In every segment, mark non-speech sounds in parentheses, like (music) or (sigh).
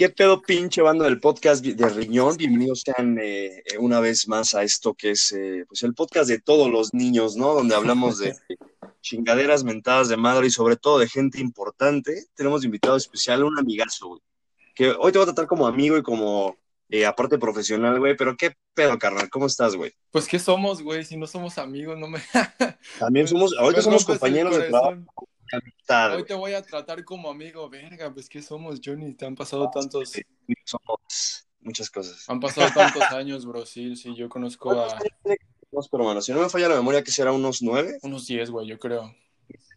¿Qué pedo pinche banda del podcast de Riñón? Bienvenidos sean eh, una vez más a esto que es eh, pues el podcast de todos los niños, ¿no? Donde hablamos de (laughs) chingaderas mentadas de madre y sobre todo de gente importante. Tenemos de invitado especial un amigazo, güey. Que hoy te voy a tratar como amigo y como eh, aparte profesional, güey. Pero qué pedo, carnal. ¿Cómo estás, güey? Pues qué somos, güey. Si no somos amigos, no me. (laughs) También somos, ahorita somos compañeros de trabajo. Hoy te voy a tratar como amigo, verga, pues ¿qué somos, Johnny? Te han pasado tantos... Somos muchas cosas. Han pasado tantos (laughs) años, bro, sí, sí, yo conozco a... pero hermano, si no me falla la memoria, que será unos nueve. Unos diez, güey, yo creo.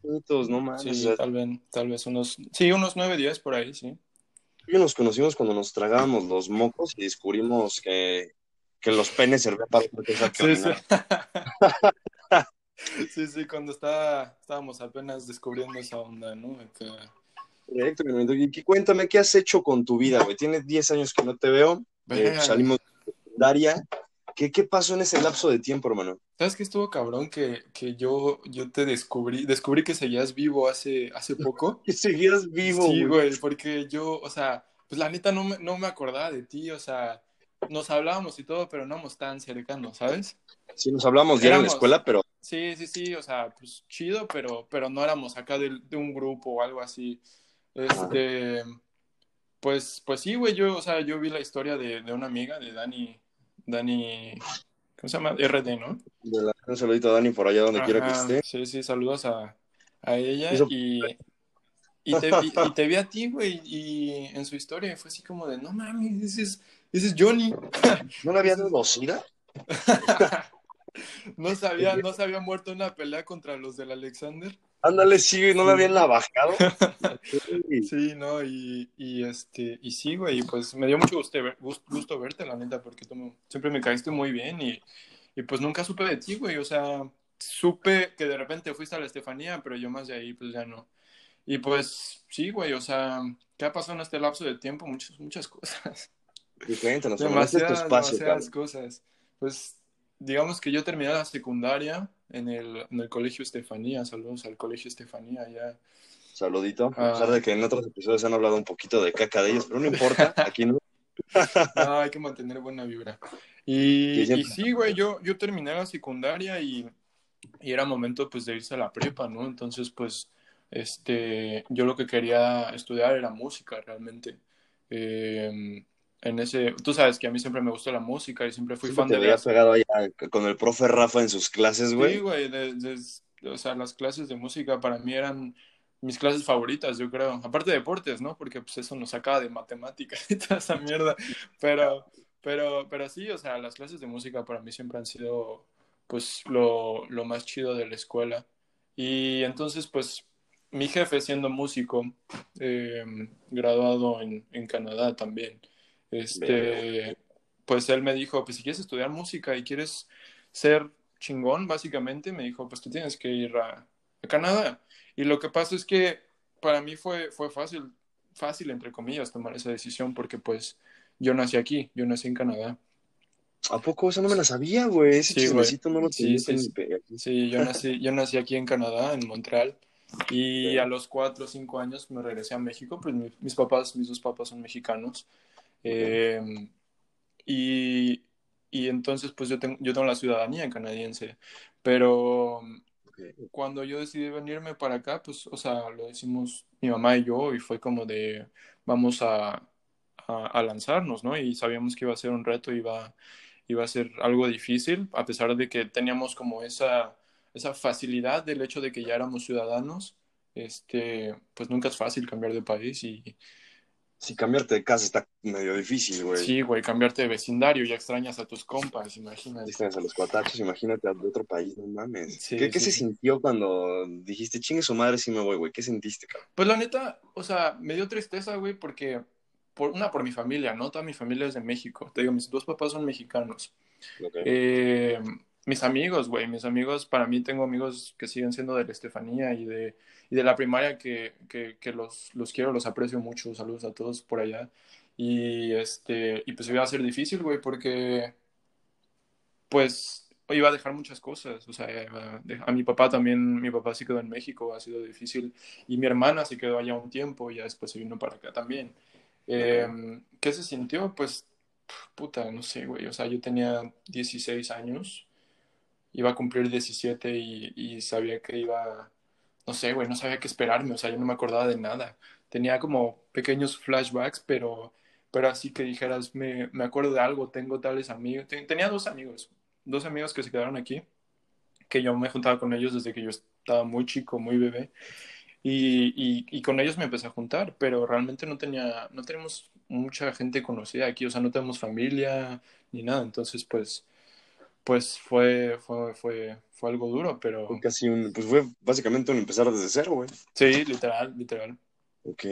Minutos, no más. Sí, tal vez, tal vez unos... Sí, unos nueve, diez por ahí, sí. Y nos conocimos cuando nos tragábamos los mocos y descubrimos que, que los penes servían para sí, sí. (laughs) Sí, sí, cuando estaba, estábamos apenas descubriendo esa onda, ¿no? Directo, y cuéntame, ¿qué has hecho con tu vida, güey? Tienes 10 años que no te veo, eh, salimos de secundaria. ¿Qué, ¿Qué pasó en ese lapso de tiempo, hermano? ¿Sabes qué estuvo cabrón? Que, que yo, yo te descubrí, descubrí que seguías vivo hace, hace poco. (laughs) que seguías vivo, Sí, güey, porque yo, o sea, pues la neta no me, no me acordaba de ti, o sea, nos hablábamos y todo, pero no éramos tan cercanos, ¿sabes? Sí, nos hablábamos ya en la escuela, pero Sí, sí, sí, o sea, pues chido, pero, pero no éramos acá de, un grupo o algo así. Este, pues, pues sí, güey, yo, o sea, yo vi la historia de, una amiga, de Dani, Dani, ¿cómo se llama? RD, ¿no? un saludito a Dani por allá donde quiera que esté. Sí, sí, saludos a, ella y, y, te, (laughs) te vi a ti, güey, y en su historia fue así como de, no mames, ese es, Johnny. ¿No le había dado (laughs) No sabía, no se había muerto una pelea contra los del Alexander. Ándale, sí, no me habían navajado. (laughs) sí, no, y, y, este, y sí, güey, pues me dio mucho gusto, gusto, verte, la neta, porque tú siempre me caíste muy bien y, y pues nunca supe de ti, güey, o sea, supe que de repente fuiste a la Estefanía, pero yo más de ahí, pues ya no. Y pues sí, güey, o sea, ¿qué ha pasado en este lapso de tiempo? Muchas, muchas cosas. Y cuéntanos, demasiadas, espacio, demasiadas cosas. Pues digamos que yo terminé la secundaria en el, en el colegio Estefanía. Saludos al colegio Estefanía. Ya. Saludito. A pesar de que en otros episodios han hablado un poquito de caca de ellos, pero no importa, (laughs) aquí no. no, hay que mantener buena vibra. Y, y sí, güey, yo, yo terminé la secundaria y, y, era momento pues de irse a la prepa, ¿no? Entonces, pues, este, yo lo que quería estudiar era música realmente. Eh, en ese, tú sabes que a mí siempre me gustó la música y siempre fui fan te de... Te pegado allá con el profe Rafa en sus clases, güey. Sí, güey, o sea, las clases de música para mí eran mis clases favoritas, yo creo. Aparte de deportes, ¿no? Porque pues eso nos sacaba de matemáticas (laughs) y toda esa mierda. Pero, pero, pero sí, o sea, las clases de música para mí siempre han sido, pues, lo, lo más chido de la escuela. Y entonces, pues, mi jefe siendo músico, eh, graduado en, en Canadá también, este, pues él me dijo, pues si quieres estudiar música y quieres ser chingón, básicamente, me dijo, pues tú tienes que ir a, Canadá. Y lo que pasa es que para mí fue, fue fácil, fácil, entre comillas, tomar esa decisión porque pues yo nací aquí, yo nací en Canadá. ¿A poco eso no me la sabía, güey? Ese sí, no lo sí, sí, sí, yo nací, yo nací aquí en Canadá, en Montreal. Y a los cuatro o cinco años me regresé a México, pues mis papás, mis dos papás son mexicanos. Em, y, y, entonces, pues yo tengo, yo tengo la ciudadanía canadiense, pero cuando yo decidí venirme para acá, pues, o sea, lo decimos mi mamá y yo, y fue como de, vamos a, a, lanzarnos, ¿no? Y sabíamos que iba a ser un reto, iba, iba a ser algo difícil, a pesar de que teníamos como esa, esa facilidad del hecho de que ya éramos ciudadanos, este, pues nunca es fácil cambiar de país y, si cambiarte de casa está medio difícil, güey. Sí, güey, cambiarte de vecindario, ya extrañas a tus compas, imagínate. Extrañas a los cuatachos, imagínate a otro país, no mames. ¿Qué, se sintió cuando dijiste, chingue su madre si me voy, güey? ¿Qué sentiste, cabrón? Pues la neta, o sea, me dio tristeza, güey, porque, por, una, por mi familia, ¿no? Toda mi familia es de México. Te digo, mis dos papás son mexicanos. Eh, mis amigos, güey, mis amigos, para mí tengo amigos que siguen siendo de la Estefanía y de y de la primaria que, que, los, los, quiero, los aprecio mucho. Saludos a todos por allá. Y, este, y pues iba a ser difícil, güey, porque pues iba a dejar muchas cosas. O sea, a, mi papá también, mi papá sí quedó en México, ha sido difícil. Y mi hermana se quedó allá un tiempo y ya después se vino para acá también. Eh, ¿Qué se sintió? Pues, puta, no sé, güey. O sea, yo tenía 16 años, iba a cumplir 17 y, y sabía que iba, no sé, güey, no sabía qué esperarme. O sea, yo no me acordaba de nada. Tenía como pequeños flashbacks, pero, pero así que dijeras, me, me acuerdo de algo, tengo tales amigos. Tenía dos amigos, dos amigos que se quedaron aquí, que yo me juntaba con ellos desde que yo estaba muy chico, muy bebé. Y, y, y, con ellos me empecé a juntar, pero realmente no tenía, no tenemos mucha gente conocida aquí, o sea, no tenemos familia ni nada, entonces pues, pues fue, fue, fue, fue algo duro, pero... Fue casi un, pues fue básicamente un empezar desde cero, güey. Sí, literal, literal. Ok.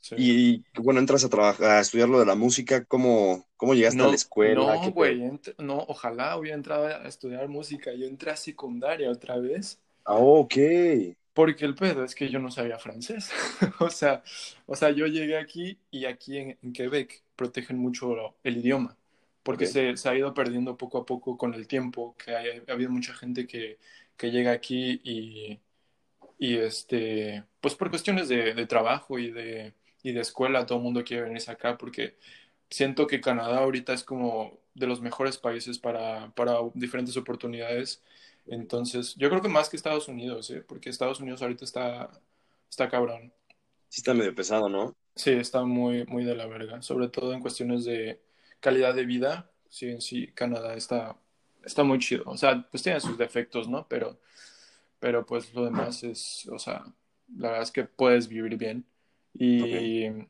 Sí. Y, bueno, entras a trabajar, a estudiar lo de la música, ¿cómo, cómo llegaste no, a la escuela? No, güey, no, ojalá hubiera entrado a estudiar música, yo entré a secundaria otra vez. Ah, ok. Porque el pedo es que yo no sabía francés. (laughs) o, sea, o sea, yo llegué aquí y aquí en, en Quebec protegen mucho el idioma, porque okay. se, se, ha ido perdiendo poco a poco con el tiempo, que hay, ha habido mucha gente que, que llega aquí y, y, este, pues por cuestiones de, de trabajo y de, y de escuela, todo el mundo quiere venirse acá porque siento que Canadá ahorita es como de los mejores países para, para diferentes oportunidades entonces, yo creo que más que Estados Unidos, ¿eh? porque Estados Unidos ahorita está, está cabrón. Sí, está medio pesado, ¿no? Sí, está muy, muy de la verga, sobre todo en cuestiones de calidad de vida. Sí, en sí, Canadá está, está muy chido. O sea, pues tiene sus defectos, ¿no? Pero, pero pues lo demás es, o sea, la verdad es que puedes vivir bien. Y, okay.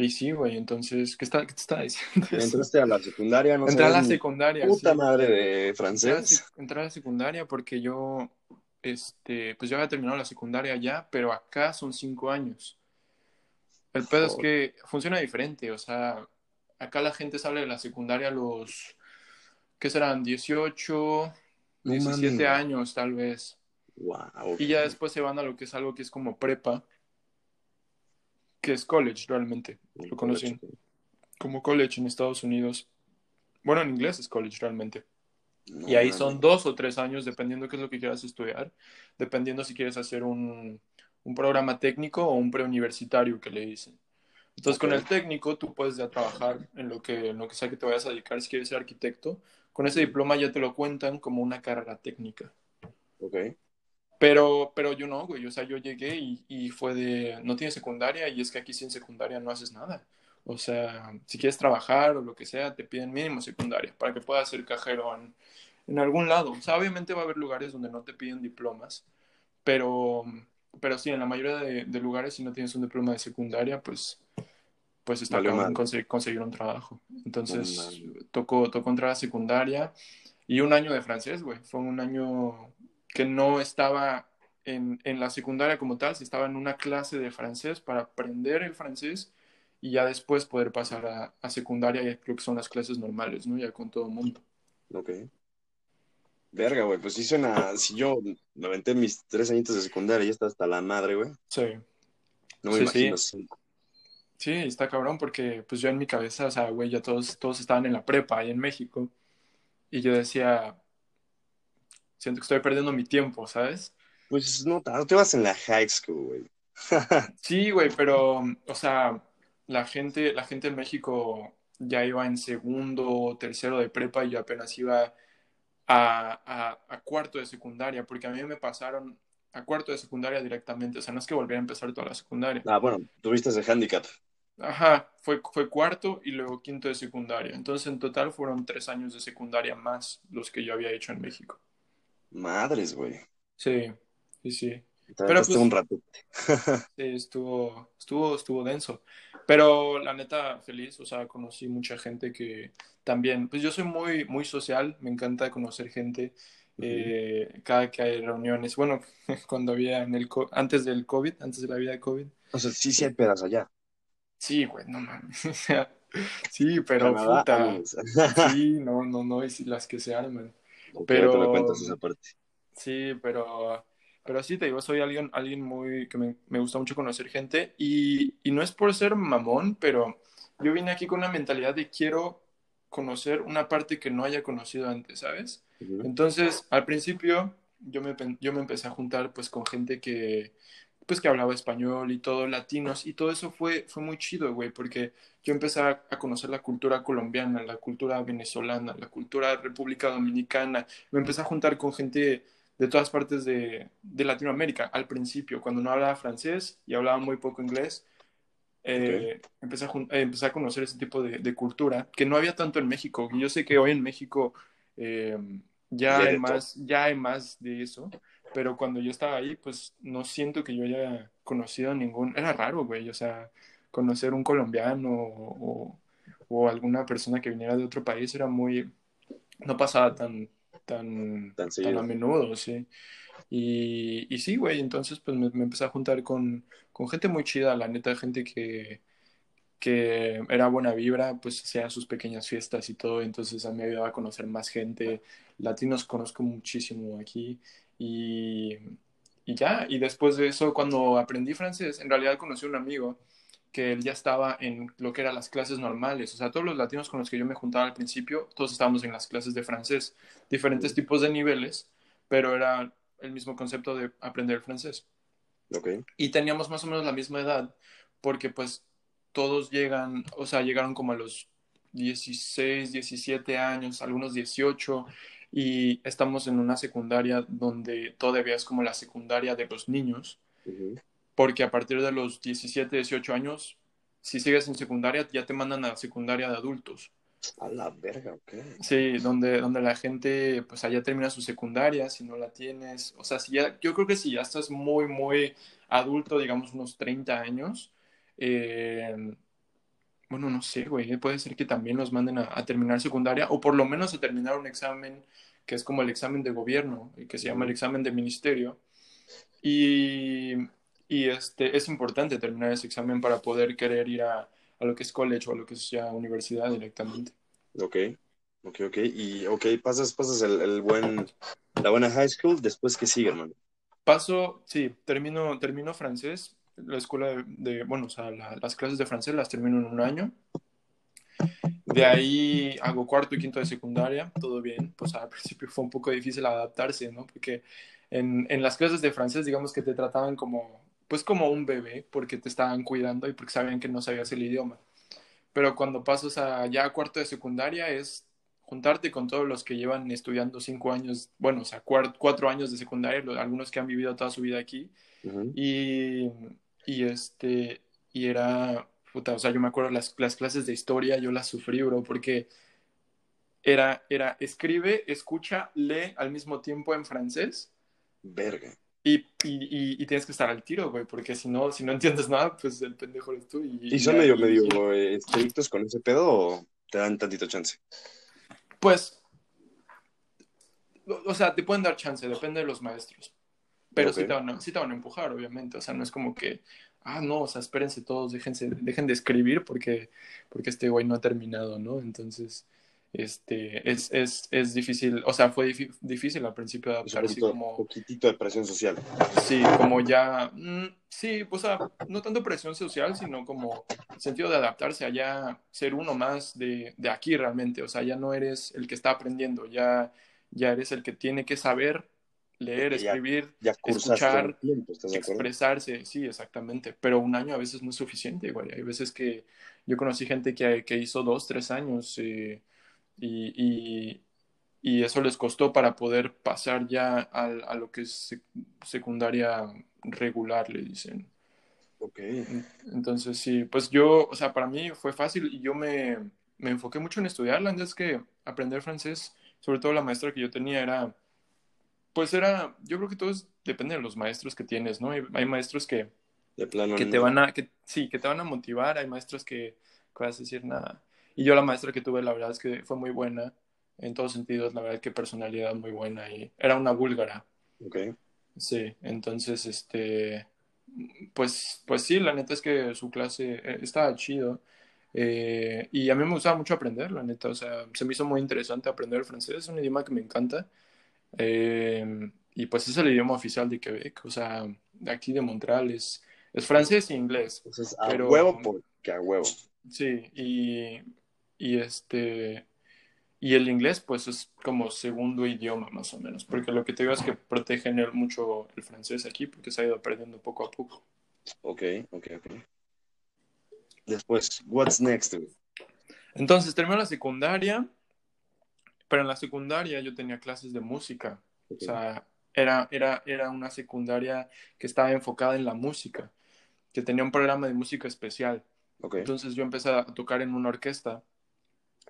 Y sí, güey, entonces, ¿qué, está, qué te estaba diciendo? Entraste a la secundaria, no Entré a la secundaria. Puta sí. madre de francés. Entré a la secundaria porque yo, este, pues yo había terminado la secundaria ya, pero acá son cinco años. El pedo es que funciona diferente, o sea, acá la gente sale de la secundaria a los, ¿qué serán? 18, no 17 mami. años tal vez. Wow. Y ya después se van a lo que es algo que es como prepa que es college realmente, lo conocen college. como college en Estados Unidos. Bueno, en inglés es college realmente. No, y ahí son dos o tres años, dependiendo qué es lo que quieras estudiar, dependiendo si quieres hacer un, un programa técnico o un preuniversitario que le dicen. Entonces, okay. con el técnico tú puedes ya trabajar en lo, que, en lo que sea que te vayas a dedicar, si quieres ser arquitecto. Con ese diploma ya te lo cuentan como una carrera técnica. Ok. Pero, pero yo no, güey. O sea, yo llegué y, y, fue de, no tienes secundaria y es que aquí sin secundaria no haces nada. O sea, si quieres trabajar o lo que sea, te piden mínimo secundaria para que puedas ser cajero en, en algún lado. O sea, obviamente va a haber lugares donde no te piden diplomas, pero, pero sí, en la mayoría de, de lugares, si no tienes un diploma de secundaria, pues, pues está vale, conseguir, conseguir, un trabajo. Entonces, vale. tocó, tocó entrar a secundaria y un año de francés, güey. Fue un año que no estaba en, en, la secundaria como tal, si estaba en una clase de francés para aprender el francés y ya después poder pasar a, a secundaria, ya creo que son las clases normales, ¿no? Ya con todo el mundo. Ok. Verga, güey, pues sí suena, si yo me aventé mis tres añitos de secundaria y está hasta la madre, güey. Sí. No me sí, imagino sí. cinco. Sí, está cabrón porque pues yo en mi cabeza, o sea, güey, ya todos, todos estaban en la prepa ahí en México y yo decía, siento que estoy perdiendo mi tiempo, ¿sabes? Pues no, no te vas en la high school, güey. (laughs) sí, güey, pero, o sea, la gente, la gente en México ya iba en segundo, tercero de prepa y yo apenas iba a, a, a, cuarto de secundaria, porque a mí me pasaron a cuarto de secundaria directamente, o sea, no es que volviera a empezar toda la secundaria. Ah, bueno, tuviste ese handicap. Ajá, fue, fue cuarto y luego quinto de secundaria. Entonces, en total fueron tres años de secundaria más los que yo había hecho en México. Madres, güey. Sí, sí, sí. Pero pues, un rato. (laughs) sí, estuvo, estuvo, estuvo denso. Pero la neta, feliz, o sea, conocí mucha gente que también, pues yo soy muy, muy social, me encanta conocer gente. Uh -huh. eh, cada que hay reuniones, bueno, (laughs) cuando había en el, antes del COVID, antes de la vida de COVID. O sea, sí, sí hay pedas allá. Sí, güey, no mames. (laughs) O sea, sí, pero Canadá, puta. sí, no, no, no, y las que se arman. Okay, pero te cuentas esa parte. Sí, pero pero sí te digo, soy alguien, alguien muy que me, me gusta mucho conocer gente y, y, no es por ser mamón, pero yo vine aquí con una mentalidad de quiero conocer una parte que no haya conocido antes, ¿sabes? Uh -huh. Entonces, al principio yo me, yo me empecé a juntar pues con gente que pues que hablaba español y todo, latinos, y todo eso fue, fue muy chido, güey, porque yo empecé a, conocer la cultura colombiana, la cultura venezolana, la cultura república dominicana, me empecé a juntar con gente de todas partes de, de Latinoamérica al principio, cuando no hablaba francés y hablaba muy poco inglés, eh, empecé, a, eh, empecé, a, conocer ese tipo de, de, cultura que no había tanto en México. Yo sé que hoy en México eh, ya, hay más, ya hay más de eso, pero cuando yo estaba ahí, pues no siento que yo haya conocido ningún... Era raro, güey, o sea, conocer un colombiano o, o, alguna persona que viniera de otro país era muy... No pasaba tan, tan, tan, a menudo, sí. Y, y sí, güey, entonces pues me, me, empecé a juntar con, con gente muy chida, la neta, gente que, que era buena vibra, pues hacía sus pequeñas fiestas y todo, entonces a mí me ayudaba a conocer más gente, latinos conozco muchísimo aquí y, y ya, y después de eso cuando aprendí francés, en realidad conocí a un amigo que él ya estaba en lo que eran las clases normales, o sea, todos los latinos con los que yo me juntaba al principio, todos estábamos en las clases de francés, diferentes tipos de niveles, pero era el mismo concepto de aprender francés. Okay. Y teníamos más o menos la misma edad, porque pues todos llegan, o sea, llegaron como a los 16, 17 años, algunos 18, y estamos en una secundaria donde todavía es como la secundaria de los niños, porque a partir de los 17, 18 años, si sigues en secundaria, ya te mandan a la secundaria de adultos. A la verga, ok. Sí, donde, donde la gente, pues allá termina su secundaria, si no la tienes, o sea, si ya, yo creo que si ya estás muy, muy adulto, digamos unos 30 años, eh, bueno, no sé, güey, puede ser que también los manden a, terminar secundaria o por lo menos a terminar un examen que es como el examen de gobierno, que se llama el examen de ministerio. Y, y este, es importante terminar ese examen para poder querer ir a, a lo que es college o a lo que sea universidad directamente. Ok, ok, ok. Y ok, pasas, pasas el, el buen, la buena high school, después que sigue, hermano. Paso, sí, termino, termino francés la escuela de, bueno, o sea, las clases de francés las termino en un año. De ahí hago cuarto y quinto de secundaria, todo bien. Pues al principio fue un poco difícil adaptarse, ¿no? Porque en, en las clases de francés, digamos que te trataban como, pues como un bebé, porque te estaban cuidando y porque sabían que no sabías el idioma. Pero cuando pasas a ya cuarto de secundaria es juntarte con todos los que llevan estudiando cinco años, bueno, o sea, cuatro, años de secundaria, algunos que han vivido toda su vida aquí. Y y este, y era, puta, o sea, yo me acuerdo las, las clases de historia, yo las sufrí, bro, porque era, era, escribe, escucha, lee al mismo tiempo en francés. Verga. Y, y, y, tienes que estar al tiro, güey, porque si no, si no entiendes nada, pues el pendejo eres tú. ¿Y, ¿Y son medio, medio estrictos con ese pedo o te dan tantito chance? Pues, o sea, te pueden dar chance, depende de los maestros. Pero sí, te van a, sí te van a empujar, obviamente. O sea, no es como que, ah, no, o sea, espérense todos, déjense, dejen de escribir porque, porque este güey no ha terminado, ¿no? Entonces, este, es, es, es difícil, o sea, fue difícil al principio adaptarse un como... poquitito de presión social. Sí, como ya, mm, sí, pues, o sea, no tanto presión social, sino como sentido de adaptarse a ya ser uno más de, de aquí realmente, o sea, ya no eres el que está aprendiendo, ya, ya eres el que tiene que saber leer, escribir, escuchar, expresarse, sí, exactamente. Pero un año a veces no es suficiente, güey. Hay veces que yo conocí gente que, que hizo dos, tres años eh, y, y, eso les costó para poder pasar ya a, a lo que es secundaria regular, le dicen. Ok. Entonces, sí, pues yo, o sea, para mí fue fácil y yo me, me enfoqué mucho en estudiarla, antes que aprender francés, sobre todo la maestra que yo tenía era pues era, yo creo que todo depende de los maestros que tienes, ¿no? Hay, maestros que, de plano que te van a, que, sí, que te van a motivar, hay maestros que, que vas a decir nada. Y yo la maestra que tuve, la verdad es que fue muy buena, en todos sentidos, la verdad que personalidad muy buena y era una búlgara. Ok. Sí, entonces, este, pues, pues sí, la neta es que su clase eh, estaba chido. Eh, y a mí me gustaba mucho aprender, la neta, o sea, se me hizo muy interesante aprender el francés, es un idioma que me encanta. Eh, y pues es el idioma oficial de Quebec, o sea, de aquí de Montreal es, es francés e inglés. Entonces, a huevo porque a huevo. Sí, y, y este, Y el inglés, pues es como segundo idioma más o menos, porque lo que te digo es que protegen mucho el francés aquí, porque se ha ido perdiendo poco a poco. Ok, ok, ok. Después, what's next? Entonces, terminó la secundaria, pero en la secundaria yo tenía clases de música. O sea, era, era, era una secundaria que estaba enfocada en la música, que tenía un programa de música especial. Entonces yo empecé a tocar en una orquesta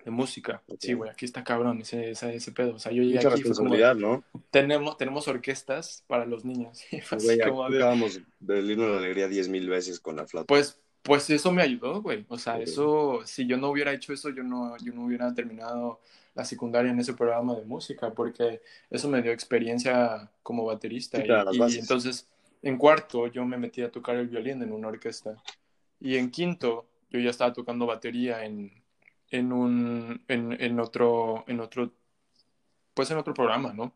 de música. Sí, güey, aquí está cabrón ese, ese, ese, pedo. O sea, yo llegué Mucha aquí responsabilidad, ¿no? Tenemos, tenemos orquestas para los niños. (laughs) Güey, de... del himno de la alegría diez mil veces con la flauta. Pues, pues eso me ayudó, güey. O sea, eso, si yo no hubiera hecho eso, yo no, yo no hubiera terminado la secundaria en ese programa de música, porque eso me dio experiencia como baterista. y, entonces, en cuarto, yo me metí a tocar el violín en una orquesta. Y en quinto, yo ya estaba tocando batería en, en un, en, en, otro, en otro, pues en otro programa, ¿no?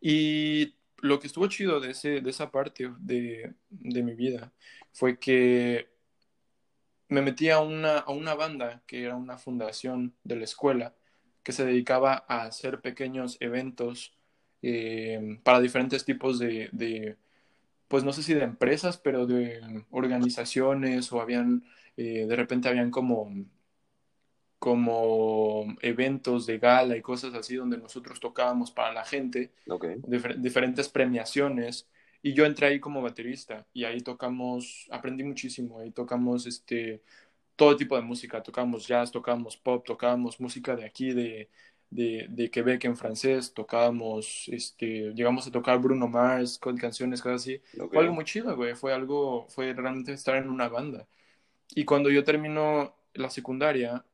Y lo que estuvo chido de, ese, de esa parte de, de mi vida fue que me metí a una, a una banda que era una fundación de la escuela que se dedicaba a hacer pequeños eventos eh, para diferentes tipos de, de, pues no sé si de empresas, pero de organizaciones o habían, eh, de repente habían como como eventos de gala y cosas así donde nosotros tocábamos para la gente, diferentes premiaciones, y yo entré ahí como baterista y ahí tocamos, aprendí muchísimo, ahí tocamos este, todo tipo de música, tocamos jazz, tocamos pop, tocábamos música de aquí, de, de, de Quebec en francés, tocábamos, este, llegamos a tocar Bruno Mars con canciones, cosas así. Fue algo muy chido, güey, fue algo, fue realmente estar en una banda. Y cuando yo termino la secundaria,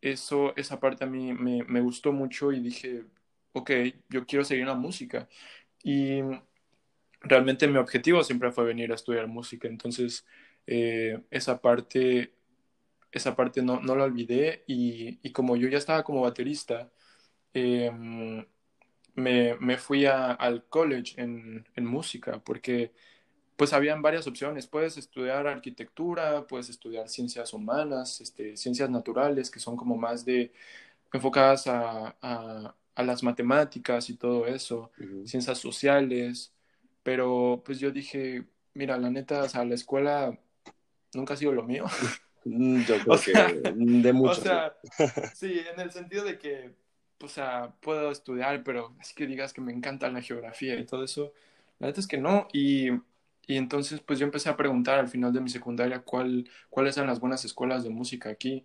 eso, esa parte a mí me, me, gustó mucho y dije, ok, yo quiero seguir en la música. Y realmente mi objetivo siempre fue venir a estudiar música, entonces eh, esa parte, esa parte no, no la olvidé y, y, como yo ya estaba como baterista, em, me, me, fui a, al college en, en música porque pues habían varias opciones. Puedes estudiar arquitectura, puedes estudiar ciencias humanas, este, ciencias naturales, que son como más de enfocadas a, a, las matemáticas y todo eso, ciencias sociales. Pero pues yo dije, mira, la neta, o sea, la escuela nunca ha sido lo mío. (laughs) Mm, yo (laughs) creo que de mucho. O sea, sí, en el sentido de que, o sea, puedo estudiar, pero así que digas que me encanta la geografía y todo eso, la neta es que no. Y y entonces, pues yo empecé a preguntar al final de mi secundaria cuál, cuáles eran las buenas escuelas de música aquí.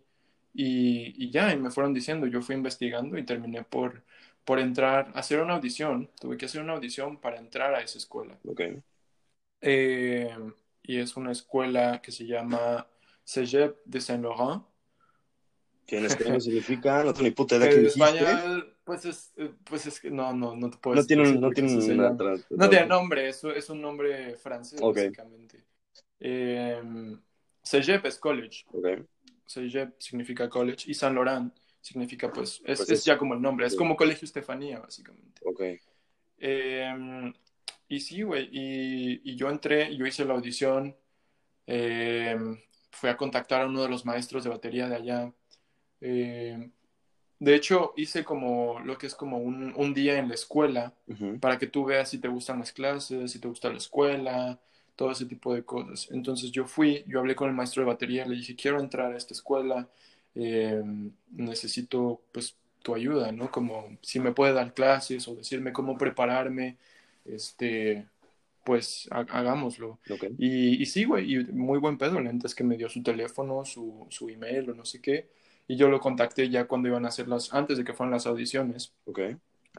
Y, y, ya, y me fueron diciendo, yo fui investigando y terminé por, por entrar, hacer una audición. Tuve que hacer una audición para entrar a esa escuela. Okay. Eh, y es una escuela que se llama Cégep de Saint-Laurent. ¿Qué en español significa? No tengo ni puta idea que dijiste. Pues es, pues es que no, no, no te puedo no Tiene no tiene No tiene nombre, es, es un nombre francés, básicamente. Eh, Cégep es college. Okay. Cégep significa college y Saint Laurent significa, pues, es, pues es, ya como el nombre, es como Colegio Estefanía, básicamente. Ok. Eh, y sí, güey, y, y, yo entré, yo hice la audición, eh, fui a contactar a uno de los maestros de batería de allá. Eh, de hecho, hice como lo que es como un, un día en la escuela para que tú veas si te gustan las clases, si te gusta la escuela, todo ese tipo de cosas. Entonces yo fui, yo hablé con el maestro de batería, le dije, quiero entrar a esta escuela, eh, necesito pues tu ayuda, ¿no? Como si me puede dar clases o decirme cómo prepararme, este, pues hagámoslo. Y, y sí, güey, y muy buen pedo, antes que me dio su teléfono, su, su email o no sé qué y yo lo contacté ya cuando iban a hacer las, antes de que fueran las audiciones, okay.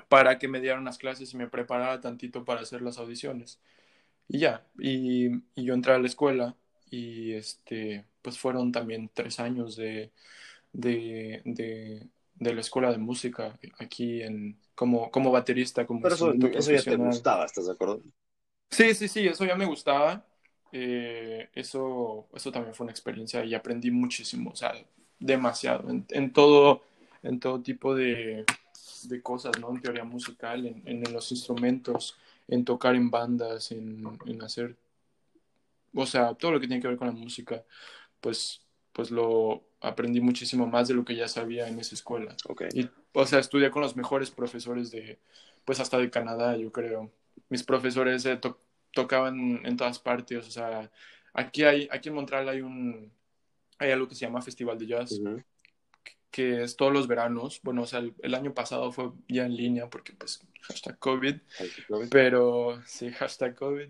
para que me dieran las clases y me preparara tantito para hacer las audiciones. Y ya, y, y yo entré a la escuela y este, pues fueron también tres años de, de, de, de la escuela de música aquí en, como, como baterista, como Pero eso, eso ya te gustaba, ¿estás de acuerdo? Sí, sí, sí, eso ya me gustaba. Eh, eso, eso también fue una experiencia y aprendí muchísimo. O sea, demasiado en, todo, en todo tipo de, de, cosas, ¿no? En teoría musical, en, en, los instrumentos, en tocar en bandas, en, en, hacer, o sea, todo lo que tiene que ver con la música, pues, pues lo, aprendí muchísimo más de lo que ya sabía en esa escuela. Y, o sea, estudié con los mejores profesores de, pues hasta de Canadá, yo creo. Mis profesores eh, to- tocaban en todas partes, o sea, aquí hay, aquí en Montreal hay un, hay algo que se llama Festival de Jazz, que es todos los veranos. Bueno, o sea, el, el año pasado fue ya en línea porque pues hashtag COVID, lo ves. pero sí, hashtag COVID.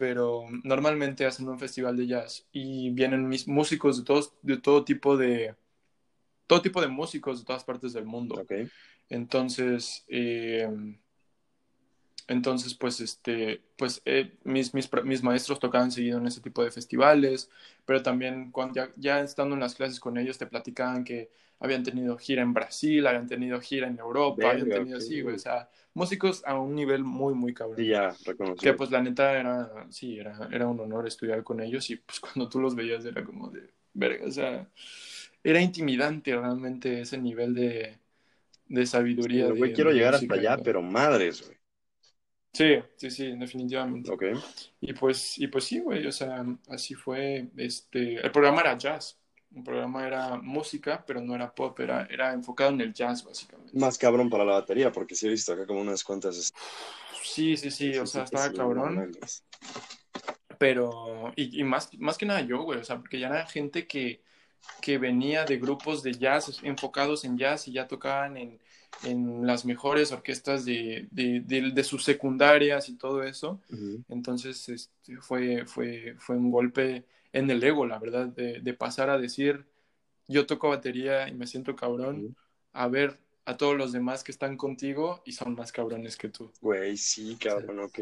Pero normalmente hacen un festival de jazz y vienen mis músicos de todos, de todo tipo de, todo tipo de músicos de todas partes del mundo. Entonces, eh, entonces pues, este, pues eh, mis, mis, mis maestros tocaban seguido en ese tipo de festivales, pero también cuando ya, ya estando en las clases con ellos te platicaban que habían tenido gira en Brasil, habían tenido gira en Europa, habían tenido así, güey, o sea, músicos a un nivel muy, muy cabrón. Sí, ya. Que pues la neta era, sí, era, era un honor estudiar con ellos y pues cuando tú los veías era como de, verga, o sea, era intimidante realmente ese nivel de, de sabiduría. Pero, güey, quiero de llegar música, hasta allá, ¿no? pero madres, güey. Sí, sí, sí, definitivamente. Ok. Y pues, y pues sí, güey, o sea, así fue, este, el programa era jazz, el programa era música, pero no era pop, era, era enfocado en el jazz, básicamente. Más cabrón para la batería, porque sí he visto acá como unas cuantas. Sí, sí, sí, o sea, estaba sí, cabrón. Pero, y, y más, más que nada yo, güey, o sea, porque ya era gente que, que venía de grupos de jazz enfocados en jazz y ya tocaban en, en las mejores orquestas de, de, de, de sus secundarias y todo eso. Entonces, este, fue, fue, fue un golpe en el ego, la verdad, de, de pasar a decir, yo toco batería y me siento cabrón, a ver a todos los demás que están contigo y son más cabrones que tú. Güey, sí, cabrón, ok.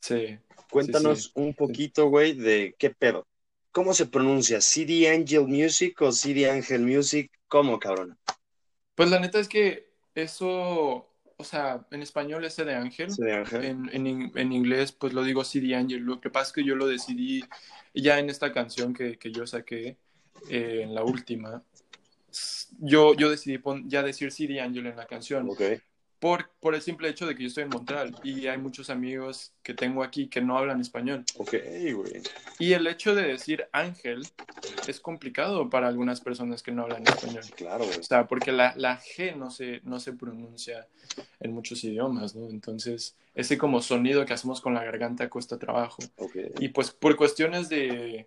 Sí. Cuéntanos sí. un poquito, güey, de qué pedo. ¿Cómo se pronuncia? ¿CD Angel Music o CD Angel Music? ¿Cómo, cabrón? Pues la neta es que eso, o sea, en español es de Ángel, en, en, en inglés pues lo digo CD Angel, lo que pasa es que yo lo decidí ya en esta canción que, que yo saqué, eh, en la última, yo, yo decidí pon- ya decir CD Angel en la canción, Ok. Por, por el simple hecho de que yo estoy en Montreal y hay muchos amigos que tengo aquí que no hablan español. Ok, güey. Y el hecho de decir Ángel es complicado para algunas personas que no hablan español. Claro, güey. O sea, porque la, la G no se, no se pronuncia en muchos idiomas, ¿no? Entonces, ese como sonido que hacemos con la garganta cuesta trabajo. Ok. Y pues por cuestiones de,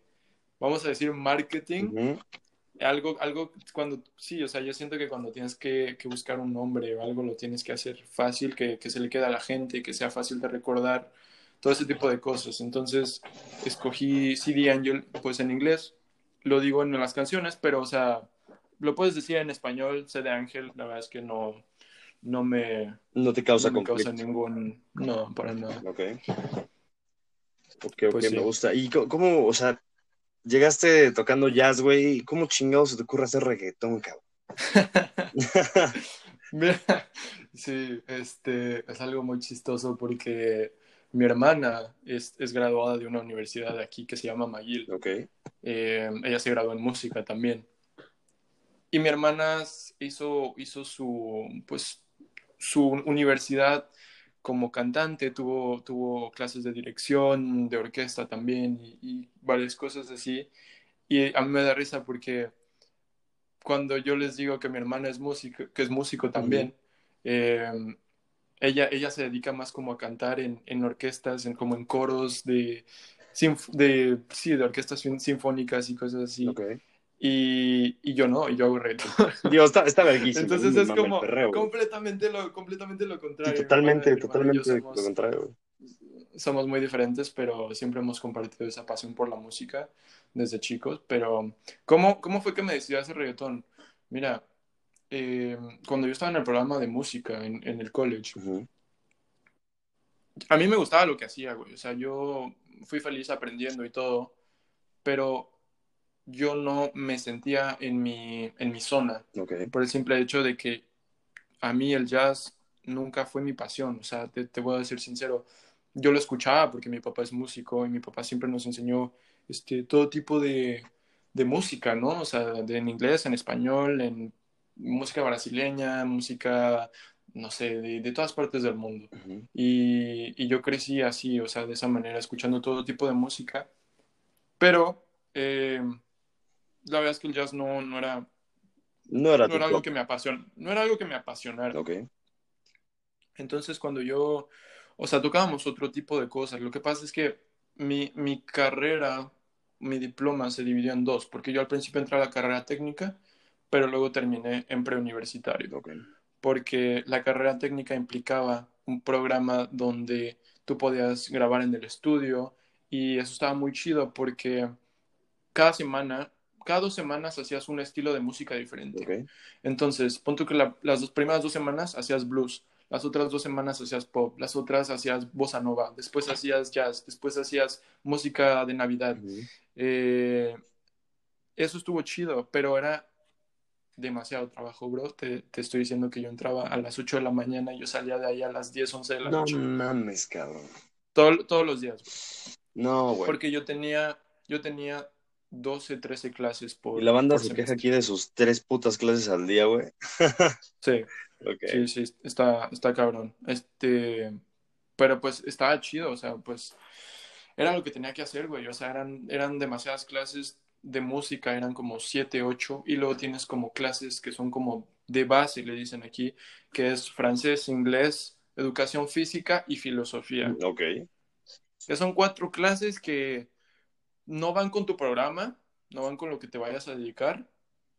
vamos a decir, marketing, Ujú. Algo, algo cuando, sí, o sea, yo siento que cuando tienes que, que buscar un nombre o algo, lo tienes que hacer fácil, que, que se le quede a la gente, que sea fácil de recordar, todo ese tipo de cosas. Entonces, escogí CD Angel, pues en inglés, lo digo en las canciones, pero, o sea, lo puedes decir en español, CD Ángel, la verdad es que no, no me, No te causa no me conflicto. causa ningún, no, para nada. Ok. Ok, ok, Pues sí. me gusta. ¿Y cómo, o sea, llegaste tocando jazz, güey? ¿Cómo chingados se te ocurre hacer reggaetón, cabrón? (laughs) Mira, sí, este es algo muy chistoso porque mi hermana es, es graduada de una universidad de aquí que se llama McGill. Ok. Eh, ella se graduó en música también. Y mi hermana hizo, hizo su, pues, su universidad como cantante, tuvo, tuvo clases de dirección, de orquesta también y, y varias cosas así. Y a mí me da risa porque cuando yo les digo que mi hermana es músico, que es músico también, eh, ella, ella se dedica más como a cantar en, en orquestas, en, como en coros de, sí, de orquestas sin- sinfónicas y cosas así. Y, y yo no, y yo hago reto. (laughs) Digo, está, está verguísimo. Entonces es como perreo, completamente, lo, completamente lo contrario. totalmente, totalmente somos- lo contrario, somos muy diferentes, pero siempre hemos compartido esa pasión por la música desde chicos. Pero, ¿cómo, cómo fue que me decidí a hacer reggaetón? Mira, eh, cuando yo estaba en el programa de música en, en el college, Ujú. a mí me gustaba lo que hacía, güey. O sea, yo fui feliz aprendiendo y todo, pero yo no me sentía en mi, en mi zona por el simple hecho de que a mí el jazz nunca fue mi pasión. O sea, te, te voy a decir sincero, yo lo escuchaba porque mi papá es músico y mi papá siempre nos enseñó este, todo tipo de, de música, ¿no? O sea, de, en inglés, en español, en música brasileña, música, no sé, de, de todas partes del mundo. Y, y yo crecí así, o sea, de esa manera, escuchando todo tipo de música. Pero eh, la verdad es que el jazz no, no era No era, no era algo que me apasiona, no era algo que me apasionara. Ok. Entonces, cuando yo, o sea, tocábamos otro tipo de cosas. Lo que pasa es que mi, mi carrera, mi diploma se dividió en dos, porque yo al principio entré a la carrera técnica, pero luego terminé en preuniversitario. Ok. Porque la carrera técnica implicaba un programa donde tú podías grabar en el estudio y eso estaba muy chido porque cada semana, cada dos semanas hacías un estilo de música diferente. Entonces, pon que la- las dos primeras dos semanas hacías blues, las otras dos semanas hacías pop, las otras hacías bossa nova, después hacías jazz, después hacías música de Navidad. Eh, eso estuvo chido, pero era demasiado trabajo, bro. Te, te estoy diciendo que yo entraba a las 8 de la mañana y yo salía de ahí a las 10, 11 de la No noche. mames, cabrón. Todo- todos los días. No, güey. Porque yo tenía, yo tenía 12, 13 clases por Y la banda se queja aquí de sus tres putas clases al día, güey. (laughs) Sí. (laughs) Sí, sí, está, está cabrón. Este, pero pues estaba chido, o sea, pues era lo que tenía que hacer, güey. O sea, eran, eran demasiadas clases de música, eran como siete, ocho, y luego tienes como clases que son como de base, le dicen aquí, que es francés, inglés, educación física y filosofía. Ok. Que son cuatro clases que no van con tu programa, no van con lo que te vayas a dedicar,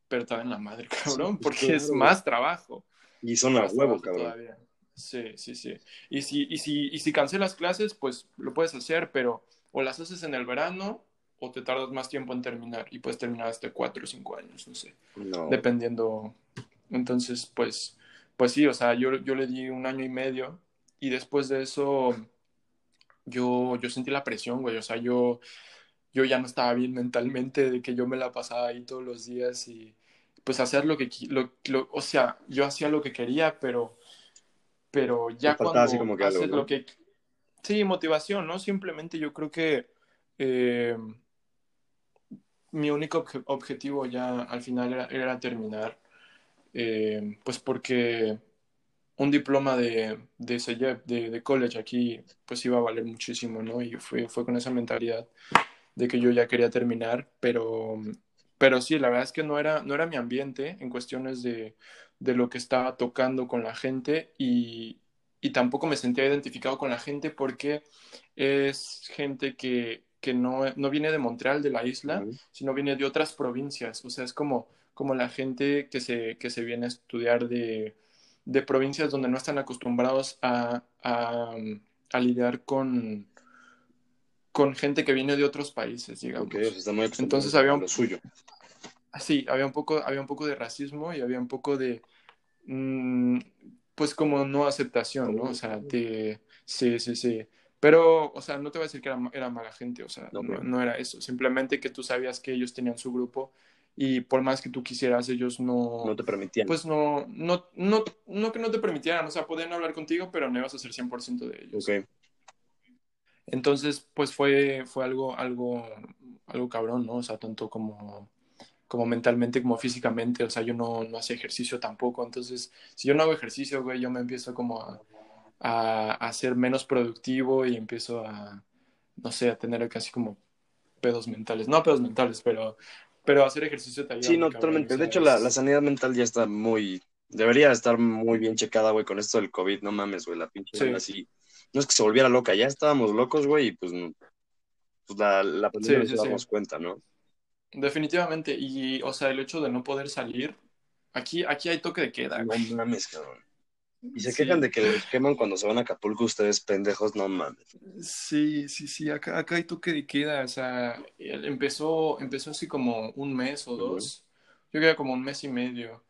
pero te dan la madre, cabrón, porque es más trabajo. Y son a huevo, cabrón. todavía. Sí, sí, sí. Y si, y, si, y si cancelas clases, pues lo puedes hacer, pero o las haces en el verano o te tardas más tiempo en terminar y puedes terminar hasta cuatro o cinco años, no sé, No. dependiendo. Entonces, pues, pues sí, o sea, yo, yo le di un año y medio y después de eso yo, yo sentí la presión, güey, o sea, yo, yo ya no estaba bien mentalmente de que yo me la pasaba ahí todos los días y pues hacer lo que, lo, lo- o sea, yo hacía lo que quería, pero, pero ya cuando así como que haces algo, ¿no? lo que, sí, motivación, ¿no? Simplemente yo creo que eh, mi único obje- objetivo ya al final era, era terminar, eh, pues porque un diploma de, de CEGEP, de, de college aquí, pues iba a valer muchísimo, ¿no? Y fue, fue con esa mentalidad de que yo ya quería terminar, pero, pero sí, la verdad es que no era, no era mi ambiente en cuestiones de, de lo que estaba tocando con la gente y, y tampoco me sentía identificado con la gente porque es gente que, que no, no viene de Montreal, de la isla, sino viene de otras provincias. O sea, es como, como la gente que se, que se viene a estudiar de, de provincias donde no están acostumbrados a, a, a lidiar con, con gente que viene de otros países, digamos. Ok, o sea, está muy Entonces había un- lo suyo. Sí, había un poco, había un poco de racismo y había un poco de, mm, pues como no aceptación, ¿no? O sea, de, sí, sí, sí. Pero, o sea, no te voy a decir que era, era mala gente, o sea, no, no era eso. Simplemente que tú sabías que ellos tenían su grupo y por más que tú quisieras, ellos no, No te permitían. pues no, no, no, no que no te permitieran, o sea, podían hablar contigo, pero no ibas a ser 100% de ellos. ok. Entonces, pues fue, fue algo, algo, algo cabrón, ¿no? O sea, tanto como, como mentalmente como físicamente, o sea, yo no, no hacía ejercicio tampoco, entonces, si yo no hago ejercicio, güey, yo me empiezo como a, a, a ser menos productivo y empiezo a, no sé, a tener casi como pedos mentales, no pedos mentales, pero, pero hacer ejercicio te ayuda Sí, no, cabrón, totalmente. o De hecho, la, sanidad mental ya está muy. Debería estar muy bien checada, güey, con esto del COVID. No mames, güey, la pinche Sí. así. No es que se volviera loca, ya estábamos locos, güey, y pues, pues la, la pandemia Sí, nos sí, sí. damos cuenta, ¿no? Definitivamente, y, o sea, el hecho de no poder salir, aquí, aquí hay toque de queda, No mames, cabrón. Y se quejan de que les queman cuando se van a Acapulco ustedes, pendejos, no mames. Sí, sí, sí, acá, acá hay toque de queda, o sea, empezó, empezó así como un mes o dos, yo creo que como un mes y medio,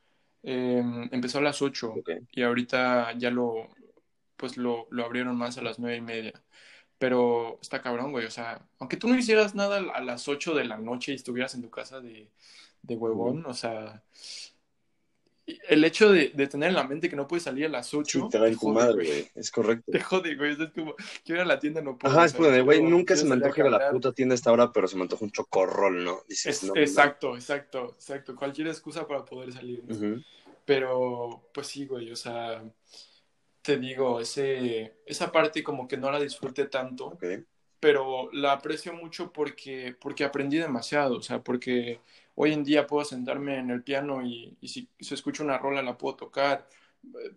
Eh, empezó a las ocho Ok. y ahorita ya lo, pues lo, lo abrieron más a las nueve y media, pero está cabrón, güey, o sea, aunque tú no hicieras nada a las ocho de la noche y estuvieras en tu casa de, de huevón, o sea, el hecho de, de tener en la mente que no puedes salir a las Sí, ocho, te tu jode, madre, güey. Es correcto. Te jode, güey. Es como, quiero ir a la tienda, no puedo. Ajá, es de, güey, nunca se me a antoja ir a la puta tienda a esta hora, pero se me antoja un chocorrol, ¿no? Dices, Es- no, exacto, exacto, exacto. Cualquier excusa para poder salir, ¿no? Ujú. Pero, pues sí, güey, o sea, te digo, ese, esa parte como que no la disfruté tanto, Ok. pero la aprecio mucho porque, porque aprendí demasiado, o sea, porque hoy en día puedo sentarme en el piano y, y si se escucha una rola la puedo tocar.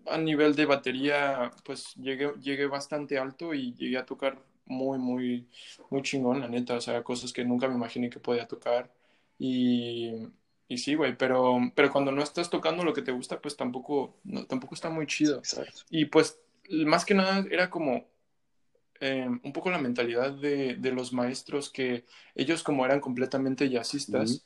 A nivel de batería, pues llegué, llegué bastante alto y llegué a tocar muy, muy, muy chingón, la neta. O sea, cosas que nunca me imaginé que podía tocar. Y, y sí, güey, pero, pero cuando no estás tocando lo que te gusta, pues tampoco, no, tampoco está muy chido. Exacto. Y pues, más que nada, era como eh, un poco la mentalidad de, de, los maestros que ellos como eran completamente jazzistas, uh -huh.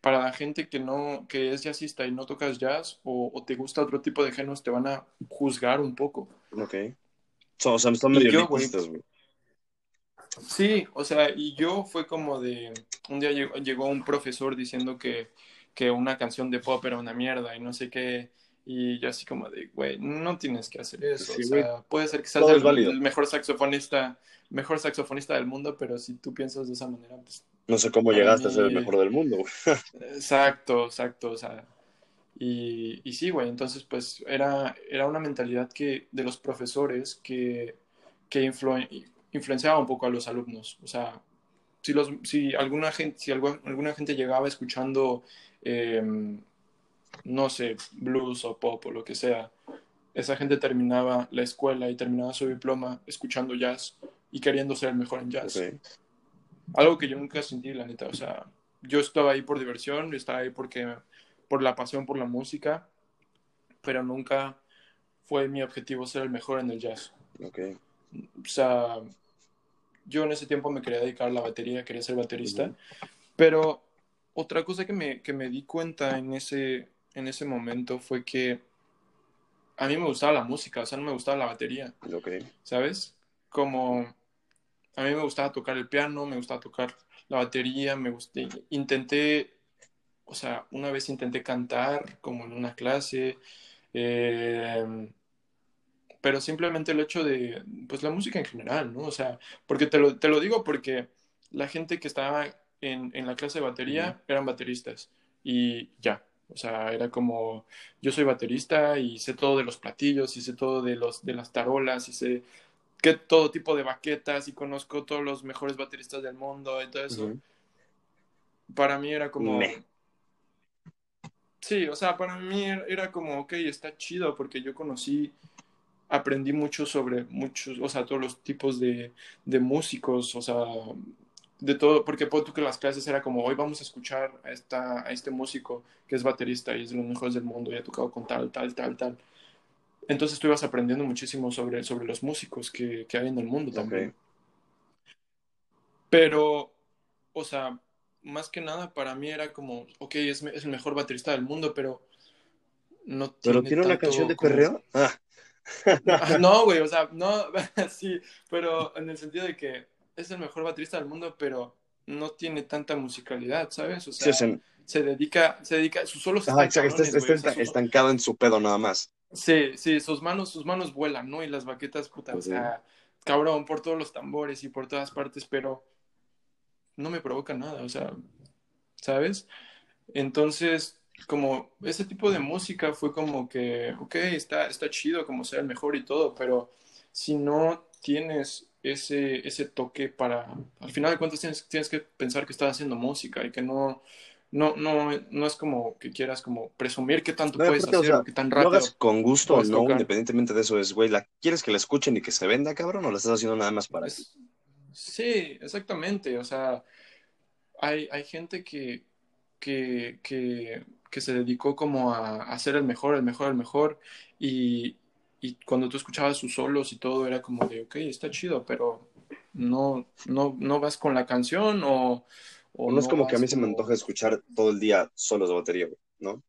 para la gente que no, que es jazzista y no tocas jazz o, o, te gusta otro tipo de géneros, te van a juzgar un poco. Ok. So, o sea, están medio yo, güey. Sí, o sea, y yo fue como de, un día llegó, llegó un profesor diciendo que, que una canción de pop era una mierda y no sé qué, y yo así como de, güey, no tienes que hacer eso. Sí, o sea, puede ser que seas el, el, mejor saxofonista, mejor saxofonista del mundo, pero si tú piensas de esa manera, pues... No sé cómo llegaste mí... a ser el mejor del mundo. (laughs) exacto, exacto, o sea... Y, y sí, güey, entonces pues era, era una mentalidad que, de los profesores que, que influ, influenciaba un poco a los alumnos. O sea, si, los, si, alguna, gente, si alguna, alguna gente llegaba escuchando... Eh, no sé, blues o pop o lo que sea, esa gente terminaba la escuela y terminaba su diploma escuchando jazz y queriendo ser el mejor en jazz. Okay. Algo que yo nunca sentí, la neta. O sea, yo estaba ahí por diversión, estaba ahí porque, por la pasión por la música, pero nunca fue mi objetivo ser el mejor en el jazz. Okay. O sea, yo en ese tiempo me quería dedicar a la batería, quería ser baterista, uh -huh. pero otra cosa que me, que me di cuenta en ese, en ese momento fue que a mí me gustaba la música, o sea, no me gustaba la batería. Okay. ¿Sabes? Como a mí me gustaba tocar el piano, me gustaba tocar la batería, me gusté, intenté, o sea, una vez intenté cantar como en una clase, eh, pero simplemente el hecho de, pues la música en general, ¿no? O sea, porque te lo, te lo digo porque la gente que estaba en, en la clase de batería uh -huh. eran bateristas y ya, o sea, era como, yo soy baterista y sé todo de los platillos y sé todo de, los, de las tarolas y sé que todo tipo de baquetas y conozco todos los mejores bateristas del mundo y todo eso. Uh -huh. Para mí era como... Me. Sí, o sea, para mí era como, ok, está chido porque yo conocí, aprendí mucho sobre muchos, o sea, todos los tipos de, de músicos, o sea, de todo, porque tú que las clases era como, hoy vamos a escuchar a, esta, a este músico que es baterista y es de los mejores del mundo y ha tocado con tal, tal, tal, tal. Entonces tú ibas aprendiendo muchísimo sobre, sobre los músicos que, que hay en el mundo también. Okay. Pero, o sea, más que nada para mí era como, ok, es, es el mejor baterista del mundo, pero no tiene. ¿Pero tiene una canción de perreo? Como... Ah. (laughs) no, güey, o sea, no, (laughs) sí, pero en el sentido de que es el mejor baterista del mundo, pero no tiene tanta musicalidad, ¿sabes? O sea, sí, sea se dedica, se dedica, sus solos están está, está, estancado en su pedo nada más. Sí, sí, sus manos, sus manos vuelan, ¿no? Y las baquetas, puta, pues o sea, sí. cabrón, por todos los tambores y por todas partes, pero no me provoca nada, o sea, ¿sabes? Entonces, como ese tipo de música fue como que, ok, está, está chido como sea el mejor y todo, pero si no tienes ese, ese toque para, al final de cuentas tienes, tienes que pensar que estás haciendo música y que no, no, no, no es como que quieras como presumir qué tanto no, puedes hacer, o sea, qué tan rápido. Lo hagas con gusto o no, tocar. independientemente de eso, es, güey, ¿la, ¿quieres que la escuchen y que se venda, cabrón, o la estás haciendo nada más para eso? Sí, exactamente, o sea, hay, hay gente que, que, que, que se dedicó como a, a ser el mejor, el mejor, el mejor, y, y cuando tú escuchabas sus solos y todo era como de, ok, está chido, pero no, no, no vas con la canción o... o no, no es como que a mí se me antoja escuchar todo el día solos de batería, ¿no?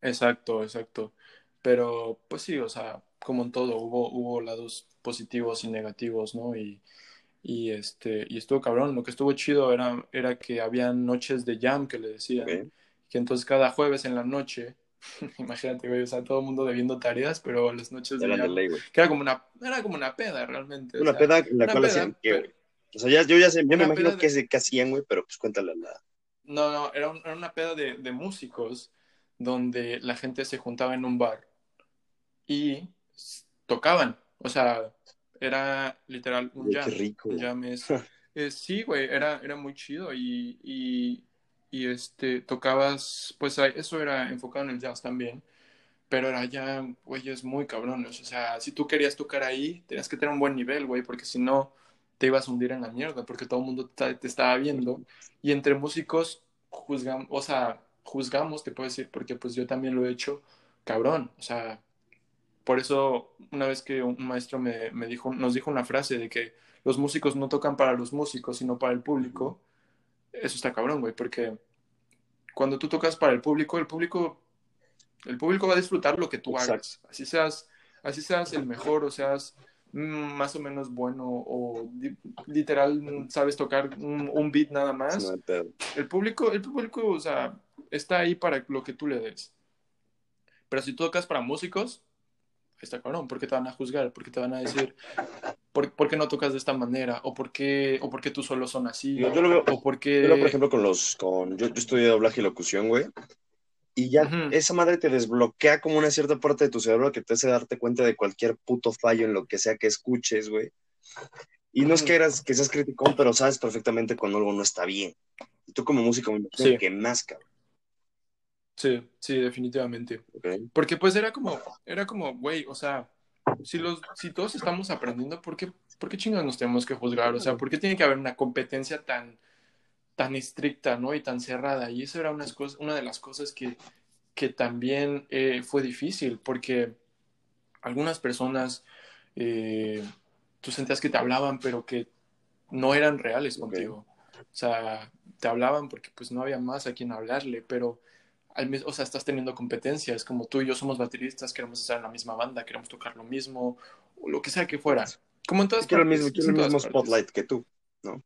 Exacto, exacto. Pero pues sí, o sea, como en todo, hubo, hubo lados positivos y negativos, ¿no? Y, y, este, y estuvo cabrón. Lo que estuvo chido era, era que había noches de jam que le decían. Okay. Que entonces cada jueves en la noche (laughs) Imagínate, güey, o sea, todo el mundo debiendo tareas, pero las noches de, de ley, que era como una, era como una peda realmente. Una o sea, peda en la cual peda, hacían que, pero... O sea, ya, yo ya sé, yo me imagino de... que, que hacían, güey, pero pues cuéntale la. No, no, era, un, era una peda de, de, músicos donde la gente se juntaba en un bar y tocaban. O sea, era literal un jam. Qué rico. Un jam es, (laughs) es, sí, güey, era, era muy chido y, y y este, tocabas, pues eso era enfocado en el jazz también, pero era ya, güeyes muy cabrones, o sea, si tú querías tocar ahí, tenías que tener un buen nivel, güey, porque si no, te ibas a hundir en la mierda, porque todo el mundo te, estaba viendo, y entre músicos juzgamos, o sea, juzgamos, te puedo decir, porque pues yo también lo he hecho, cabrón, o sea, por eso una vez que un maestro me, me dijo, nos dijo una frase de que los músicos no tocan para los músicos, sino para el público, eso está cabrón, güey, porque cuando tú tocas para el público, el público, el público va a disfrutar lo que tú hagas. Así seas, así seas el mejor o seas más o menos bueno o literal sabes tocar un, beat nada más. el público, el público, o sea, está ahí para lo que tú le des. Pero si tú tocas para músicos, está cabrón, porque te van a juzgar, porque te van a decir, ¿por, qué no tocas de esta manera? ¿O por qué, o por qué tú solo son así? yo lo veo, o por qué... por ejemplo, con los, con, yo, yo estudié doblaje y locución, güey, y ya esa madre te desbloquea como una cierta parte de tu cerebro que te hace darte cuenta de cualquier puto fallo en lo que sea que escuches, güey. Y no es que, eras, que seas criticón, pero sabes perfectamente cuando algo no está bien. Y tú como músico me imagino que más, cabrón. Sí, sí, definitivamente. Porque pues era como, era como, güey, o sea, si, los, si todos estamos aprendiendo, ¿por qué, ¿por qué chingados nos tenemos que juzgar? O sea, ¿por qué tiene que haber una competencia tan, tan estricta, ¿no? Y tan cerrada. Y eso era unas cosas, una de las cosas que, que también eh, fue difícil, porque algunas personas, eh, tú sentías que te hablaban, pero que no eran reales contigo. O sea, te hablaban porque pues no había más a quien hablarle, pero o sea, estás teniendo competencia, es como tú y yo somos bateristas, queremos estar en la misma banda, queremos tocar lo mismo, o lo que sea que fuera. Como en todas quiero partes. El mismo, quiero el mismo spotlight que tú, ¿no?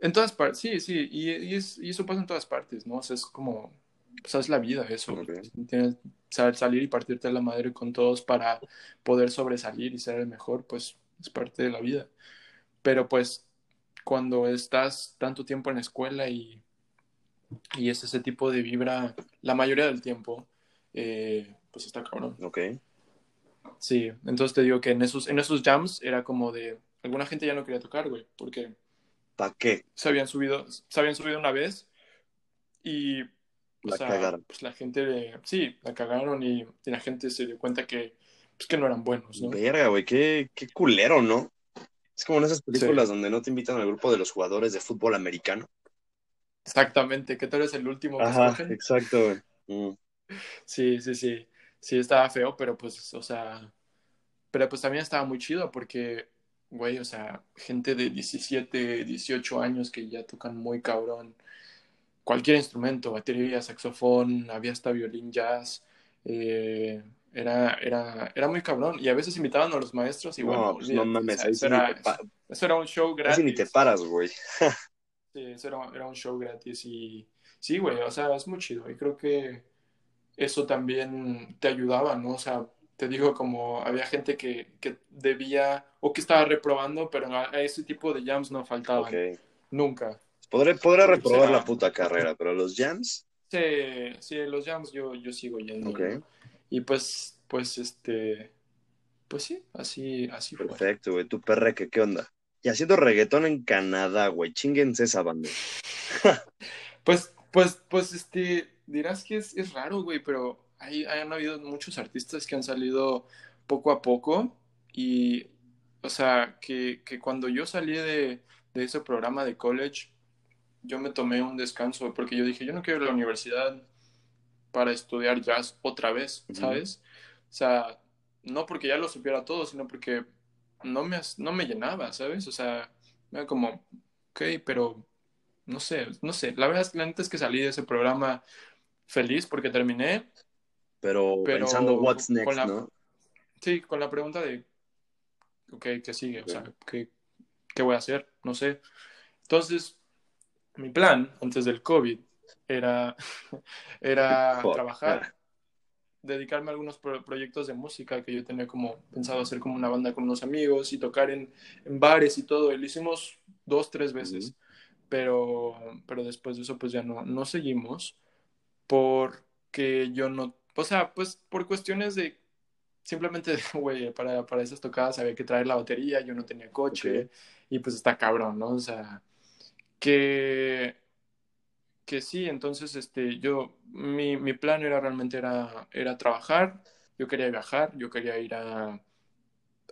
En todas partes, sí, sí, y, y, es, y, eso pasa en todas partes, ¿no? O sea, es como, pues es la vida eso. Tienes saber salir y partirte la madre con todos para poder sobresalir y ser el mejor, pues es parte de la vida. Pero pues cuando estás tanto tiempo en la escuela y y es ese tipo de vibra la mayoría del tiempo, eh, pues está cabrón. Ok. Sí, entonces te digo que en esos, en esos jams era como de, alguna gente ya no quería tocar, güey, porque... ¿Para qué? Se habían subido, se habían subido una vez y... La cagaron. Pues la gente, sí, la cagaron y, la gente se dio cuenta que, pues, que no eran buenos, ¿no? Verga, güey, qué, qué culero, ¿no? Es como en esas películas donde no te invitan al grupo de los jugadores de fútbol americano. Exactamente, que tú eres el último que Ajá, exacto, mm. Sí, sí, sí. Sí, estaba feo, pero pues, o sea, pero pues también estaba muy chido porque, güey, o sea, gente de 17, 18 años que ya tocan muy cabrón cualquier instrumento, batería, saxofón, había hasta violín, jazz, eh, era, era, era muy cabrón. Y a veces invitaban a los maestros y bueno, pues no mames, eso, era, eso, era, un show gratis. Casi ni te paras, güey. (laughs) Sí, eso era, un show gratis y sí, güey, o sea, es muy chido y creo que eso también te ayudaba, ¿no? O sea, te digo, como había gente que, que debía o que estaba reprobando, pero a, ese tipo de jams no faltaban. Nunca. Podré, podré reprobar la puta carrera, pero los jams. Sí, sí, los jams yo, yo sigo yendo. Y pues, pues, este, pues sí, así, así fue. Perfecto, güey. ¿Tu perreque qué onda? Y haciendo reggaetón en Canadá, güey. Chinguense esa banda. (laughs) pues, pues, pues, este, dirás que es, es raro, güey, pero hay, han habido muchos artistas que han salido poco a poco y, o sea, que, que cuando yo salí de, de, ese programa de college, yo me tomé un descanso porque yo dije, yo no quiero ir a la universidad para estudiar jazz otra vez, ¿sabes? O sea, no porque ya lo supiera todo, sino porque no me, no me llenaba, ¿sabes? O sea, era como, ok, pero no sé, no sé. La verdad, la neta es que salí de ese programa feliz porque terminé. Pero, pensando, what's next, ¿no? Sí, con la pregunta de, ok, ¿qué sigue? O sea, ¿qué, ¿qué voy a hacer? No sé. Entonces, mi plan antes del COVID era, (laughs) era trabajar dedicarme a algunos proyectos de música que yo tenía como pensado hacer como una banda con unos amigos y tocar en, bares y todo. Y lo hicimos dos, tres veces, pero, pero después de eso pues ya no, no seguimos porque yo no, o sea, pues por cuestiones de simplemente, (laughs) güey, para, para esas tocadas había que traer la batería, yo no tenía coche y pues está cabrón, ¿no? O sea, que que sí, entonces este, yo, mi, mi plan era realmente era, era trabajar, yo quería viajar, yo quería ir a,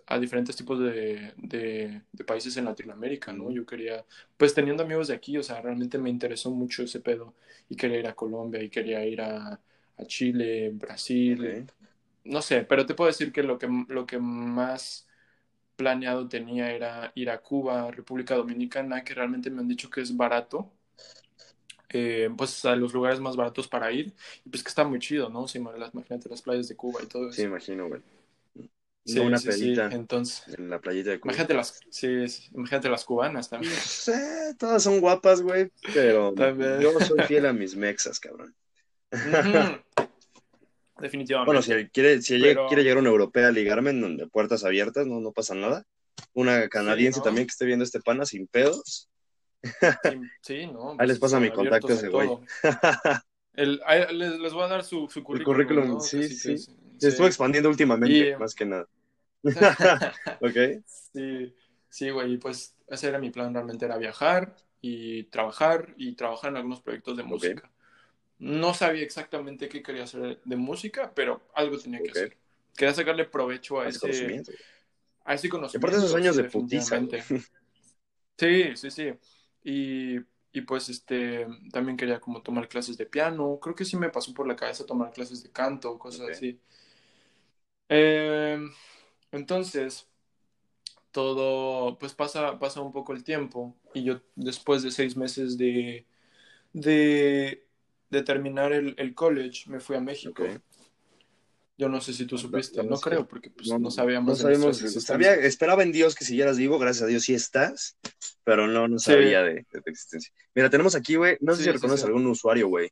a diferentes tipos de, de, de países en Latinoamérica, ¿no? Yo quería, pues teniendo amigos de aquí, o sea, realmente me interesó mucho ese pedo y quería ir a Colombia y quería ir a, a Chile, Brasil, no sé, pero te puedo decir que lo que, lo que más planeado tenía era ir a Cuba, República Dominicana, que realmente me han dicho que es barato, eh, pues a los lugares más baratos para ir, y pues que está muy chido, ¿no? Sí, imagínate las playas de Cuba y todo Sí, eso. imagino, güey. Sí, No una sí, sí, entonces, en la playita de Cuba. imagínate las, sí, sí, imagínate las cubanas también. Sí, todas son guapas, güey, pero También. yo soy fiel a mis mexas, cabrón. Ujú. (laughs) Bueno, Definitivamente. si quiere, si Pero- quiere llegar una europea a ligarme en donde puertas abiertas, no, no pasa nada. Una canadiense ¿no? también que esté viendo este pana sin pedos. Sí, (laughs) sí, ¿no? Ahí les pasa mi contacto a ese a güey. (laughs) El, les, les voy a dar su, su currículum. currículum, ¿no? sí, sí. que Se sí. estuvo expandiendo últimamente, Y- más que nada. (laughs) ¿Ok? Sí, sí, güey, pues ese era mi plan, realmente era viajar y trabajar y trabajar en algunos proyectos de música. No sabía exactamente qué quería hacer de música, pero algo tenía que hacer. Quería sacarle provecho a Más ese, conocimiento. a ese Y conocimiento. aparte esos años sí, de putiza. Sí, sí, sí. Y, y pues este también quería como tomar clases de piano. Creo que sí me pasó por la cabeza tomar clases de canto, cosas así. Eh, entonces, todo, pues pasa, pasa un poco el tiempo. Y yo después de seis meses de, de, de terminar el, el college, me fui a México. Yo no sé si tú supiste, no no creo, porque pues, No, no, sabíamos No sabía, esperaba en Dios que siguieras vivo, gracias a Dios sí estás, pero no, no Sí. sabía de, de tu existencia. Mira, tenemos aquí, güey, no sé Sí, si sí, reconoces sí. algún usuario, güey.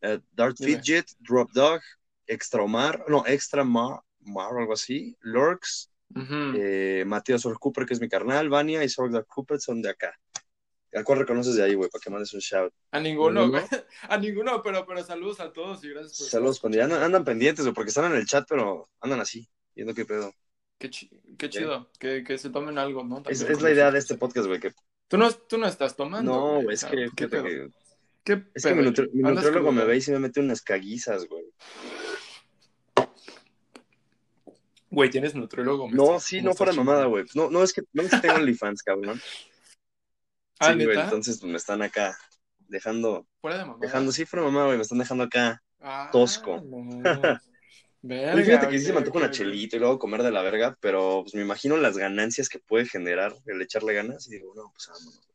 Eh, Dart Dime. Fidget, Drop Dog, Extra Omar, no, Extra Mar, Mar algo así, Lurks, Ujú. eh, Mateo Sor Cooper, que es mi carnal, Vania y Sorg Cooper son de acá. ¿A cuál reconoces de ahí, güey? Para que mandes un shout. A ninguno, güey. (laughs) A ninguno, pero, pero saludos a todos y gracias por Saludos, cuando andan, escuchando. andan pendientes, güey, porque están en el chat, pero andan así, viendo qué pedo. Qué, chi- qué chido, que, que se tomen algo, ¿no? Es, También es con la idea de este podcast, güey, que Tú no, tú no estás tomando. No, güey, es que, ¿qué fíjate pedo? que ¿Qué Es que mi, nutri- mi me ve y se me mete unas caguizas, güey. Güey, tienes nutriólogo. No, sí, no fuera mamada, güey. No, no es que no es que tengo OnlyFans, (laughs) cabrón. Ah, Sí, güey, entonces pues, me están acá dejando, Fuera de mamá. dejando, sí, fuera de mamada, güey, me están dejando acá. Ah, tosco. no. (laughs) Verga, fíjate que sí se me antoja una chelita y luego comer de la verga, pero pues me imagino las ganancias que puede generar el echarle ganas y digo, no, pues vámonos.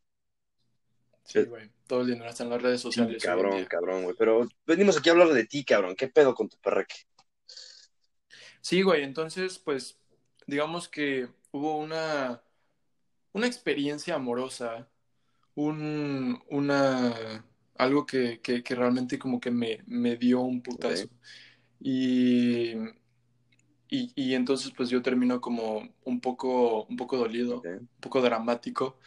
Sí, güey. Todo el dinero está en las redes Sí, sociales. en cabrón, cabrón, güey. Pero venimos aquí a hablar de ti, cabrón. ¿Qué pedo con tu perreque? Sí, güey, entonces, pues, digamos que hubo una, una experiencia amorosa, un, una, algo que, que, que realmente como que me, me dio un putazo. Y, y, y entonces, pues, yo termino como un poco, un poco dolido, un poco dramático.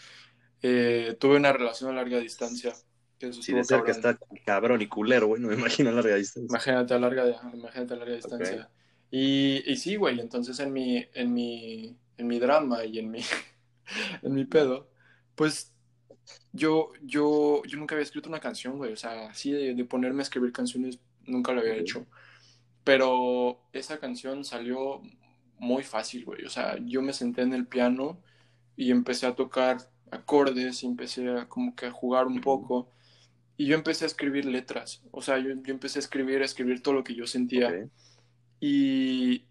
Eh, tuve una relación a larga distancia, que estuvo de cerca cabrón. está cabrón y culero, güey, no me imagino a larga distancia. Imagínate a larga, imagínate a larga distancia. Y, y sí, güey, entonces en mi, en mi, en mi drama y en mi, (laughs) en mi pedo, pues yo, yo, yo nunca había escrito una canción, güey, o sea, así de, de ponerme a escribir canciones nunca lo había hecho. Pero esa canción salió muy fácil, güey, o sea, yo me senté en el piano y empecé a tocar acordes y empecé a como que a jugar un poco. Y yo empecé a escribir letras, o sea, yo, yo empecé a escribir, a escribir todo lo que yo sentía. Ok. Y,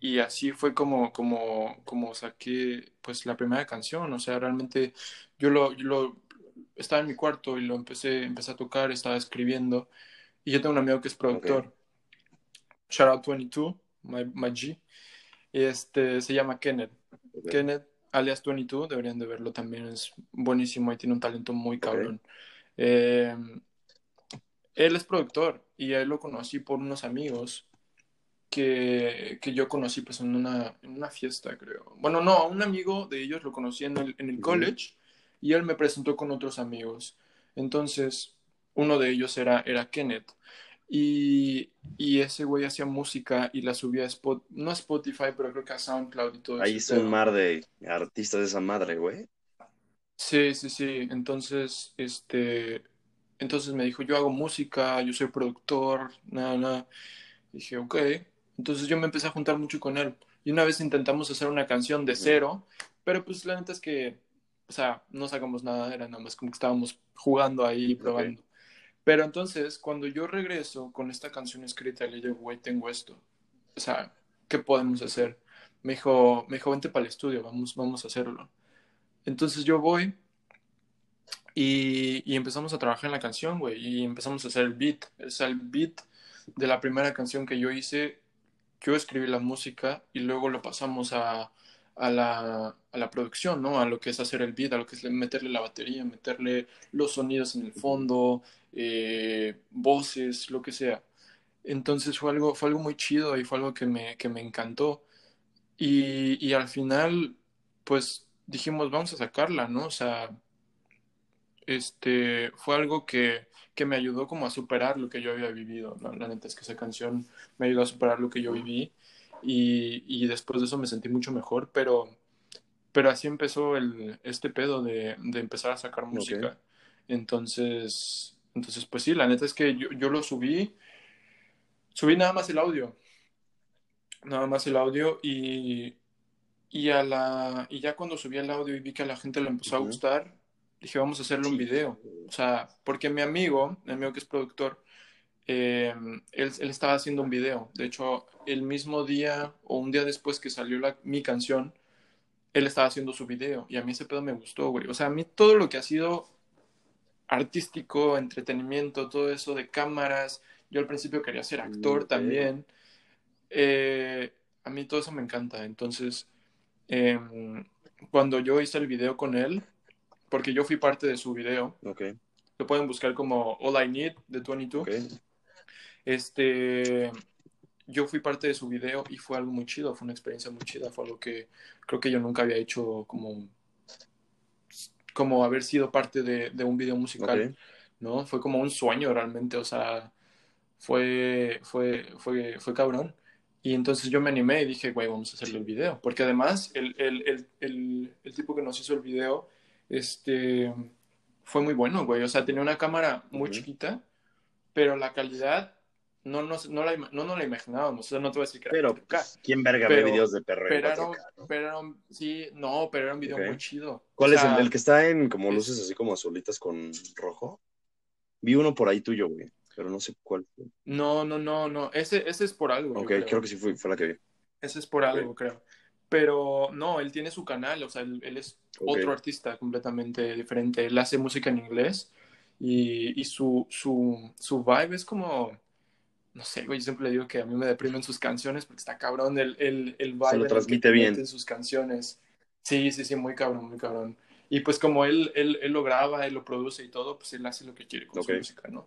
y así fue como, como, como saqué pues la primera canción. O sea, realmente yo lo, yo lo estaba en mi cuarto y lo empecé, empecé a tocar, estaba escribiendo. Y yo tengo un amigo que es productor. Shout out 22, my, my G. Este se llama Kenneth. Ok. Kenneth, alias 22, deberían de verlo también, es buenísimo y tiene un talento muy cabrón. Eh, él es productor y a él lo conocí por unos amigos que, que yo conocí pues en una, en una fiesta, creo. Bueno, no, un amigo de ellos lo conocí en el, en el college y él me presentó con otros amigos. Entonces, uno de ellos era, era Kenneth. Y, y ese güey hacía música y la subía a Spot, no a Spotify, pero creo que a SoundCloud y todo Ahí ese está un mar de artistas de esa madre, güey. Sí, sí, sí. Entonces, este, entonces me dijo, yo hago música, yo soy productor, nada, nada. Dije, ok. Entonces yo me empecé a juntar mucho con él. Y una vez intentamos hacer una canción de cero, pero pues la neta es que, o sea, no sacamos nada, era nada más como que estábamos jugando ahí, probando. Pero entonces, cuando yo regreso con esta canción escrita, le digo, güey, tengo esto. O sea, ¿qué podemos hacer? Me dijo, me dijo, vente para el estudio, vamos, vamos a hacerlo. Entonces yo voy y, y empezamos a trabajar en la canción, güey, y empezamos a hacer el beat. Es el beat de la primera canción que yo hice. Yo escribí la música y luego lo pasamos a, a la, a la producción, ¿no? A lo que es hacer el beat, a lo que es meterle la batería, meterle los sonidos en el fondo, eh, voces, lo que sea. Entonces fue algo, fue algo muy chido y fue algo que me, que me encantó. Y, y al final, pues dijimos, vamos a sacarla, ¿no? O sea, este, fue algo que, que me ayudó como a superar lo que yo había vivido. ¿no? La neta es que esa canción me ayudó a superar lo que yo viví y, y después de eso me sentí mucho mejor, pero, pero así empezó el, este pedo de, de empezar a sacar música. Entonces, entonces, pues sí, la neta es que yo, yo lo subí, subí nada más el audio, nada más el audio y, y, a la, y ya cuando subí el audio y vi que a la gente le empezó a gustar, dije, vamos a hacerle un video. O sea, porque mi amigo, mi amigo que es productor, eh, él, él, estaba haciendo un video. De hecho, el mismo día o un día después que salió la, mi canción, él estaba haciendo su video y a mí ese pedo me gustó, güey. O sea, a mí todo lo que ha sido artístico, entretenimiento, todo eso de cámaras, yo al principio quería ser actor también. Eh, a mí todo eso me encanta. Entonces, eh, cuando yo hice el video con él, porque yo fui parte de su video, okay. lo pueden buscar como All I Need de 22. Okay. Este, yo fui parte de su video y fue algo muy chido, fue una experiencia muy chida, fue algo que creo que yo nunca había hecho como, como haber sido parte de, de un video musical, Okay. ¿no? Fue como un sueño realmente, o sea, fue, fue, fue, fue cabrón. Y entonces yo me animé y dije, güey, vamos a hacerle el video. Porque además, el, el, el, el, tipo que nos hizo el video, este, fue muy bueno, güey. O sea, tenía una cámara muy chiquita, pero la calidad no, no, no, la, no, no la imaginábamos. O sea, no te voy a decir que era Pero, 4K. pues, ¿quién verga Pero- ve videos de perreo? en Pero era, 4K, no? pero era un- sí, no, pero era un video muy chido. ¿Cuál O es el, el que está en como es- luces así como azulitas con rojo? Vi uno por ahí tuyo, güey, pero no sé cuál fue. No, no, no, no. Ese, ese es por algo. Ok, creo. creo que sí fue, fue la que vi. Ese es por algo, creo. Pero no, él tiene su canal, o sea, él, él es otro artista completamente diferente. Él hace música en inglés y, y su, su, su vibe es como, no sé, güey, yo siempre le digo que a mí me deprimen sus canciones porque está cabrón el, el, el vibe Se lo transmite te bien. en sus canciones. Sí, sí, sí, muy cabrón, muy cabrón. Y pues como él, él, él lo graba, él lo produce y todo, pues él hace lo que quiere con su música, ¿no?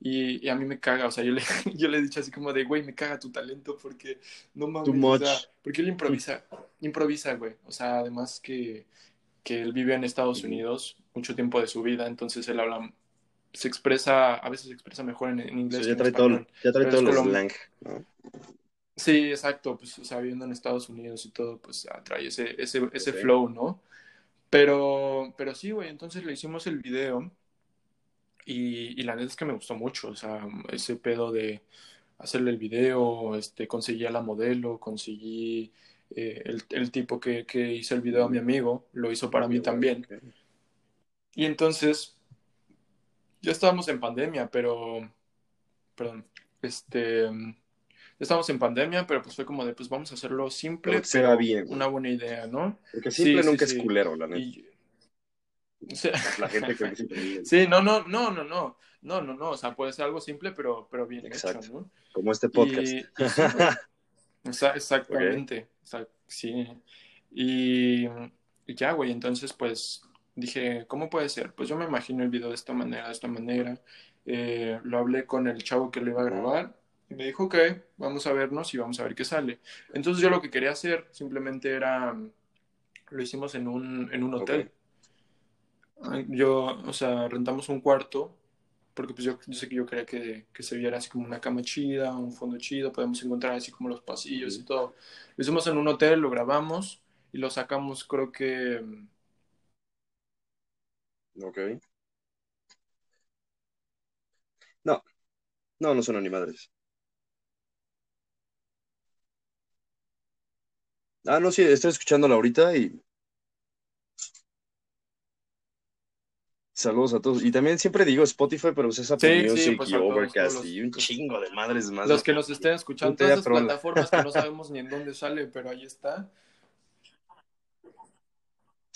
Y, y a mí me caga, o sea, yo le, (laughs) yo le he dicho así como de, güey, me caga tu talento porque no mames, Too o much. sea, porque él improvisa, improvisa, güey. O sea, además que, que él vive en Estados. Unidos mucho tiempo de su vida, entonces él habla, se expresa, a veces se expresa mejor en, inglés sea, ya en trae todo, ya trae todo slang, ¿no? Sí, exacto, pues, o sea, viviendo en Estados Unidos y todo, pues ah, trae ese, ese, ese flow, ¿no? Pero, pero sí, güey, entonces le hicimos el video y, y la neta es que me gustó mucho, o sea, ese pedo de hacerle el video, este, conseguí a la modelo, conseguí eh, el, el tipo que, que hizo el video a mi amigo, lo hizo para mí también. Y entonces, ya estábamos en pandemia, pero, perdón, este, ya estábamos en pandemia, pero pues fue como de, pues vamos a hacerlo simple, Pero pero bien, una buena idea, ¿no? Porque simple sí, nunca sí. es culero, la neta. Y, o sea, (laughs) La gente cree que simple Sí, no, no, no, no, no, no, no, no, o sea, puede ser algo simple, pero, pero bien Exacto. hecho, ¿no? Como este podcast. Y, exactamente, Exa- sí. Y, y ya, güey, entonces pues dije, ¿cómo puede ser? Pues yo me imagino el video de esta manera, de esta manera. Eh, lo hablé con el chavo que lo iba a grabar y me dijo, ok, vamos a vernos y vamos a ver qué sale. Entonces yo lo que quería hacer simplemente era, lo hicimos en un, en un hotel. Yo, o sea, rentamos un cuarto, porque pues yo, yo sé que yo quería que, que se viera así como una cama chida, un fondo chido, podemos encontrar así como los pasillos y todo. Lo hicimos en un hotel, lo grabamos y lo sacamos creo que Ok. No, no, no son ni madres. Ah, no, sí, estoy escuchándola ahorita y saludos a todos. Y también siempre digo Spotify, pero uses Apple Sí, sí, Music pues y Overcast los- y un chingo de madres más. Los que nos estén escuchando, todas esas plataformas que no sabemos ni en dónde sale, pero ahí está.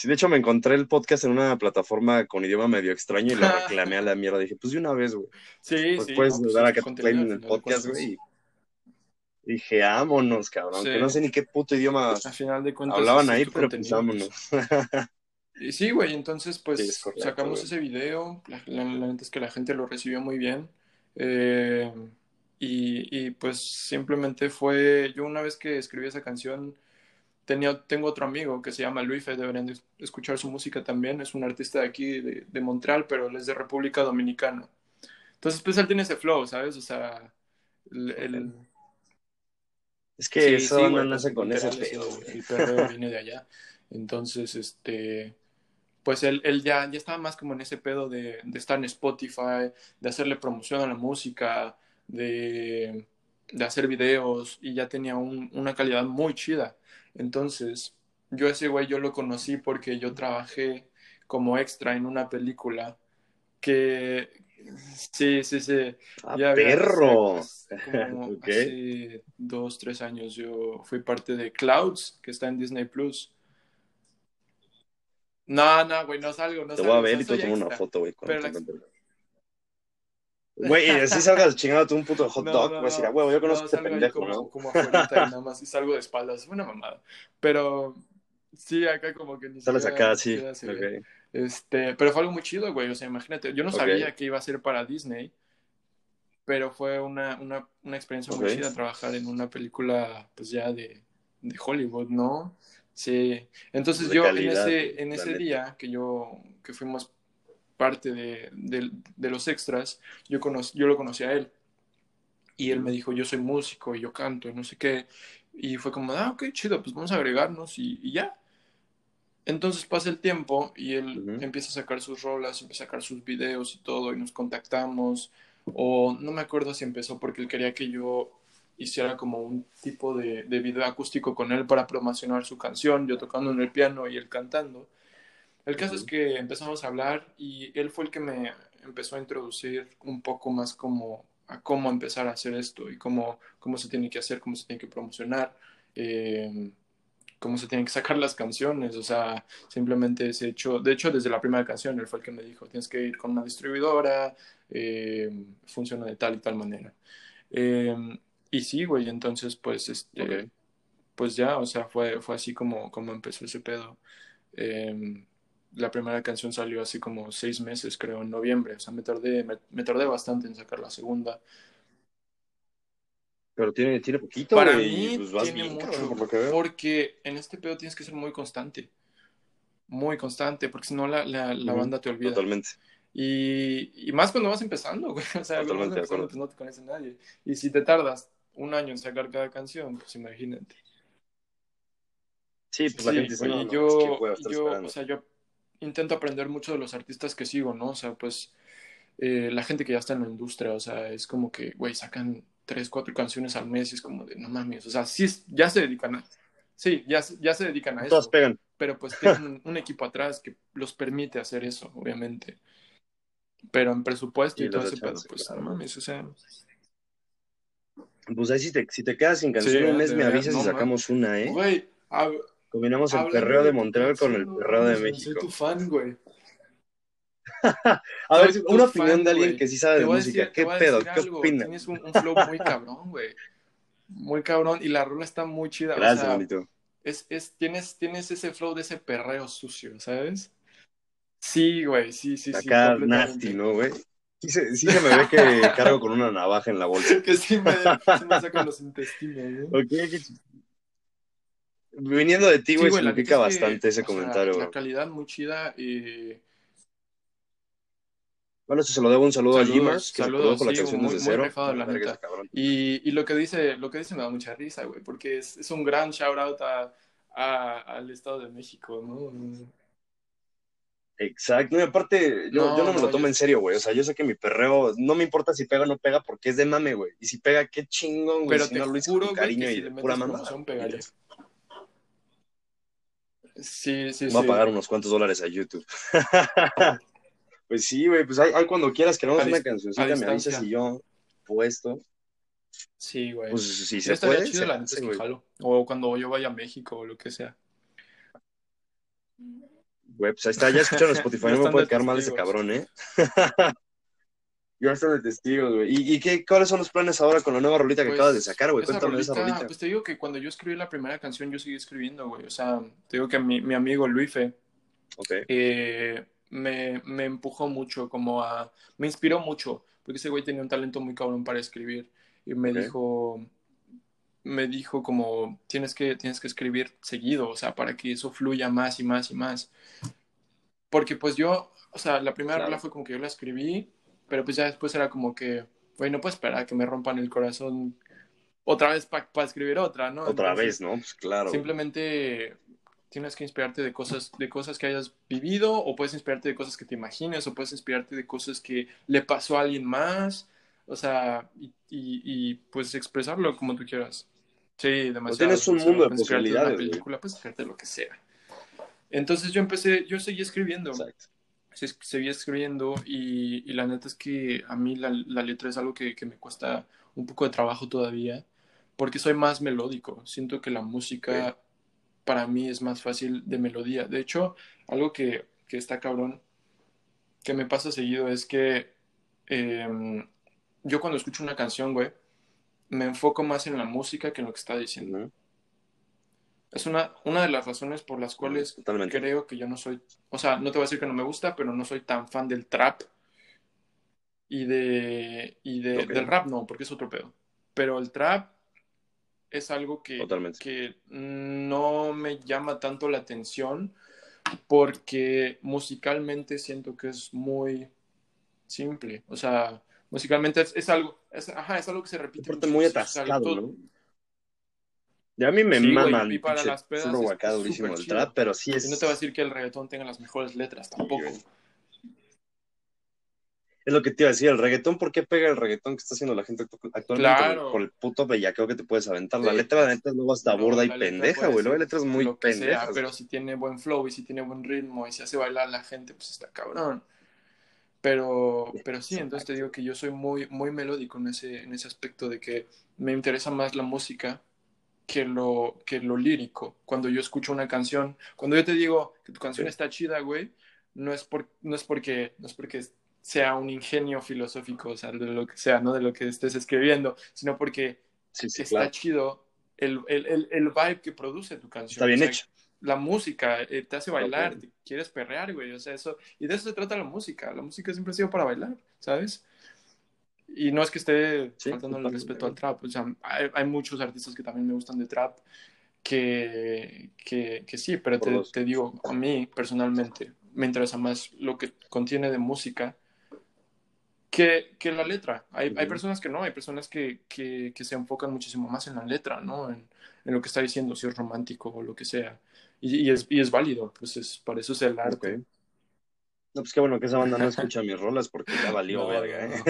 Sí, de hecho me encontré el podcast en una plataforma con idioma medio extraño y lo (laughs) reclamé a la mierda. Dije, pues de una vez, güey. Sí, Pues sí. puedes no, pues dar contenido play al en el podcast, güey. y Dije, vámonos, cabrón. Sí. Que no sé ni qué puto idioma A final de cuentas. hablaban ahí, pero pues vámonos. (laughs) Y sí, güey, entonces pues Sí, es correcto, sacamos güey. ese video, la, la- es que la gente lo recibió muy bien, eh, y, y, pues simplemente fue, yo una vez que escribí esa canción, tenía, tengo otro amigo que se llama Luife, deberían de escuchar su música también, es un artista de aquí, de, de Montreal, pero él es de República Dominicana. Entonces pues él tiene ese flow, ¿sabes? O sea, el... el- Es que Sí, eso sí, no nace con ese pedo, (laughs) el- perreo viene de allá. Entonces, este, pues él, él ya, ya estaba más como en ese pedo de, de estar en Spotify, de hacerle promoción a la música, de, de hacer videos, y ya tenía un- una calidad muy chida. Entonces, yo ese güey yo lo conocí porque yo trabajé como extra en una película que, sí, sí, sí. ¡Ah, Ya perro! hace como (laughs) Ok. hace dos, tres años yo fui parte de Clouds, que está en Disney Plus. No, no, güey, no salgo, no Te salgo. voy a ver y te tomo una foto, güey. Pero la-. Güey, y así salgas chingado tú un puto hot No, dog, no, decir, no. a huevo, yo conozco este pendejo, como, ¿no? como afuera y nada más, y salgo de espaldas, fue una mamada. Pero sí, acá como que ni Sales acá, sí. siquiera se ve. ok. Este, pero fue algo muy chido, güey. O sea, imagínate, yo no Ok. sabía que iba a ser para Disney, pero fue una, una, una experiencia muy Ok. chida trabajar en una película, pues ya de, de Hollywood, ¿no? Sí. Entonces De yo calidad, en ese, en ese día que yo, que fuimos parte de, de, de los extras, yo, conocí, yo lo conocí a él. Y él me dijo, yo soy músico y yo canto y no sé qué. Y fue como, ah, ok, chido, pues vamos a agregarnos y, y ya. Entonces pasa el tiempo y él empieza a sacar sus rolas, empieza a sacar sus videos y todo, y nos contactamos. O no me acuerdo si empezó porque él quería que yo hiciera como un tipo de, de video acústico con él para promocionar su canción, yo tocando en el piano y él cantando. El caso es que empezamos a hablar y él fue el que me empezó a introducir un poco más como a cómo empezar a hacer esto y cómo, cómo se tiene que hacer, cómo se tiene que promocionar. eh, cómo se tienen que sacar las canciones, o sea, simplemente ese hecho, de hecho desde la primera canción él fue el que me dijo, tienes que ir con una distribuidora, eh, funciona de tal y tal manera. Eh, y sí, güey, entonces pues, este, Ok. pues ya, o sea, fue, fue así como, como empezó ese pedo. La primera canción salió así como seis meses, creo, en noviembre, o sea, me tardé, me, me tardé bastante en sacar la segunda. Pero tiene, tiene poquito, Para mí pues vas tiene bien, mucho, cabrón, por lo que veo. porque en este pedo tienes que ser muy constante, muy constante, porque si no la, la, la banda te olvida. Totalmente. Y, y más cuando vas empezando, güey, (laughs) o sea, Totalmente empezando pues no te conoce nadie. Y si te tardas un año en sacar cada canción, pues imagínate. Sí, pues la Sí, gente dice, oye, no, no, yo, es que voy a estar yo, o sea, yo intento aprender mucho de los artistas que sigo, ¿no? O sea, pues eh, la gente que ya está en la industria, o sea, es como que, güey, sacan tres, cuatro canciones al mes y es como de, no mames, o sea, sí, ya se dedican a, sí, ya, se- ya se dedican a eso, pegan. pero pues tienen un, un equipo atrás que los permite hacer eso, obviamente. Pero en presupuesto y Y todo ese pedo, pues claro. no mames, o sea, Pues ahí si te, si te quedas sin canción Sí, un mes, me avisas no, y sacamos una, ¿eh? güey, hab- Combinamos el perreo de Montreal con el perreo de güey, México. Soy tu fan, güey. (laughs) A ver, una fan, opinión de alguien güey. que sí sabe de música. decir, ¿Qué pedo? ¿Qué opinas? Tienes un, un flow muy cabrón, güey. Muy cabrón. Y la rola está muy chida. Gracias, o sea, bonito. es, es, tienes, tienes ese flow de ese perreo sucio, ¿sabes? Sí, güey, sí, sí, sí. Acá completamente. nasty, ¿no, güey? Sí se, sí se me ve que cargo con una navaja en la bolsa. (laughs) Que sí me, sí me sacan los intestinos, ¿no? (laughs) Ok, qué Viniendo de ti, Sí, güey, la significa bastante ese sea, comentario, La calidad muy chida. Y... Bueno, eso se lo debo un saludo a que saludos, se la sí, canción muy- desde muy cero. la neta. Y, y lo que dice, lo que dice me da mucha risa, güey, porque es, es un gran shout out a, a- al Estado de México, ¿no? Exacto, y aparte, yo no, yo no me lo tomo en serio, güey. O sea, yo sé que mi perreo, no me importa si pega o no pega, porque es de mame, güey. Y si pega, qué chingón, güey. Pero si te no lo hice con cariño que y si de pura mamada. Sí, sí, Voy a sí. pagar unos cuantos dólares a YouTube. (laughs) Pues sí, güey, pues ahí cuando quieras que hagamos A una cancioncita, me avisas y yo puesto. Sí, güey. Pues si Sí, se estaría puede, chido, se la neta hace, es que güey. jalo. O cuando yo vaya a México o lo que sea. Güey, pues ahí está, ya escucharon Spotify, (laughs) no me puede de quedar mal ese cabrón, ¿eh? (laughs) Están de testigos, güey. ¿Y, y qué, cuáles son los planes ahora con la nueva rolita que Pues, acabas de sacar, güey? Cuéntame de esa rolita, rolita. Pues te digo que cuando yo escribí la primera canción, yo seguí escribiendo, güey. O sea, te digo que mi, mi amigo Luife Ok, eh, me, me empujó mucho, como a... Me inspiró mucho, porque ese güey tenía un talento muy cabrón para escribir. Y me Ok. dijo... Me dijo como, tienes que, tienes que escribir seguido, o sea, para que eso fluya más y más y más. Porque pues yo, o sea, la primera Claro. rola fue como que yo la escribí, pero pues ya después era como que, güey, no puedo esperar a que me rompan el corazón otra vez para escribir otra, ¿no? otra Entonces, vez, ¿no? Pues claro. Simplemente tienes que inspirarte de cosas, de cosas que hayas vivido, o puedes inspirarte de cosas que te imagines, o puedes inspirarte de cosas que le pasó a alguien más, o sea, y, y- y, pues expresarlo como tú quieras. Sí, demasiado. tienes un mundo de una posibilidades, película, puedes inspirarte de lo que sea. Entonces yo empecé, yo seguí escribiendo, Exacto. Sí, seguí escribiendo y, y la neta es que a mí la, la letra es algo que, que me cuesta un poco de trabajo todavía, porque soy más melódico. Siento que la música para mí es más fácil de melodía. De hecho, algo que, que está cabrón, que me pasa seguido es que eh, yo cuando escucho una canción, güey, me enfoco más en la música que en lo que está diciendo. Es una, una de las razones por las cuales Totalmente. creo que yo no soy, o sea, no te voy a decir que no me gusta, pero no soy tan fan del trap y de, y de del rap no, porque es otro pedo. Pero el trap es algo que, Totalmente. que no me llama tanto la atención porque musicalmente siento que es muy simple. O sea, musicalmente es, es algo, es, ajá, es algo que se repite muy atascado. Ya a mí me Sí, mama el las pedas es- acá es durísimo el chido. trap, pero sí es... Y no te voy a decir que el reggaetón tenga las mejores letras, tampoco. Es lo que te iba a decir, el reggaetón, ¿por qué pega el reggaetón que está haciendo la gente actu- actualmente? Claro. Por, el puto bellaqueo que te puedes aventar. La letra, la neta, es luego hasta burda y la letra pendeja, güey. Luego hay ser letras muy pendejas. pero si tiene buen flow y si tiene buen ritmo y si hace bailar a la gente, pues está cabrón. Pero, pero sí, entonces te digo que yo soy muy, muy melódico en ese, en ese aspecto de que me interesa más la música que lo, que lo lírico. Cuando yo escucho una canción, cuando yo te digo que tu canción está chida, güey, no es, por, no es porque, no es porque sea un ingenio filosófico, o sea, de lo que sea, no de lo que estés escribiendo, sino porque Sí, sí, está claro. chido el, el, el, el vibe que produce tu canción. Está bien O sea, hecho. La música eh, te hace bailar, te quieres perrear, güey. O sea, eso. Y de eso se trata la música. La música siempre ha sido para bailar, ¿sabes? Y no es que esté Sí, faltando el respeto al trap. O sea, hay, hay muchos artistas que también me gustan de trap que, que, que sí, pero te, te digo, a mí personalmente me interesa más lo que contiene de música que, que la letra. Hay, hay personas que no, hay personas que, que, se enfocan muchísimo más en la letra, ¿no? En, en lo que está diciendo, si es romántico o lo que sea. Y, y es, y es válido, pues es, para eso es el arte. Ok. No, pues qué bueno que esa banda no escucha mis rolas porque ya (laughs) valió No, verga, no, ¿eh?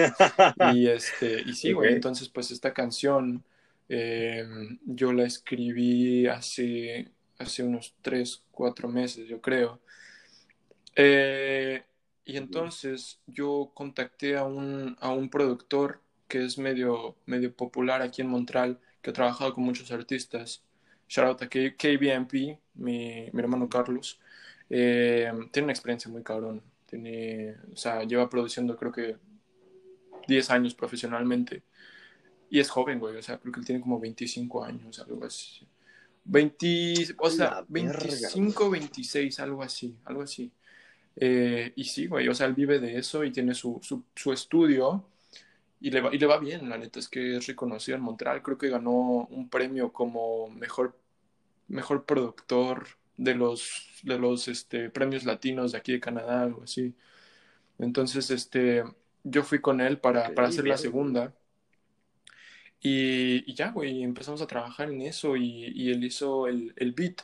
Y, este, y sí, (laughs) güey, entonces pues esta canción eh, yo la escribí hace, hace unos 3, 4 meses, yo creo. Eh, y entonces yo contacté a un, a un productor que es medio, medio popular aquí en Montreal, que ha trabajado con muchos artistas. Shout out a K- KBMP, mi, mi hermano Carlos. Eh, tiene una experiencia muy cabrón. Tiene, o sea, lleva produciendo creo que 10 años profesionalmente. Y es joven, güey. O sea, creo que él tiene como 25 años, algo así. 20, o sea, La verga, 25, 26, algo así, algo así. Eh, y sí, güey, o sea, él vive de eso y tiene su, su, su estudio y le, va, y le va bien, la neta, es que es reconocido en Montreal. Creo que ganó un premio como mejor, mejor productor de los, de los este, premios latinos de aquí de Canadá, algo así. Entonces, este, yo fui con él para, para hacer la segunda. Y, y ya, güey, empezamos a trabajar en eso y, y él hizo el, el beat.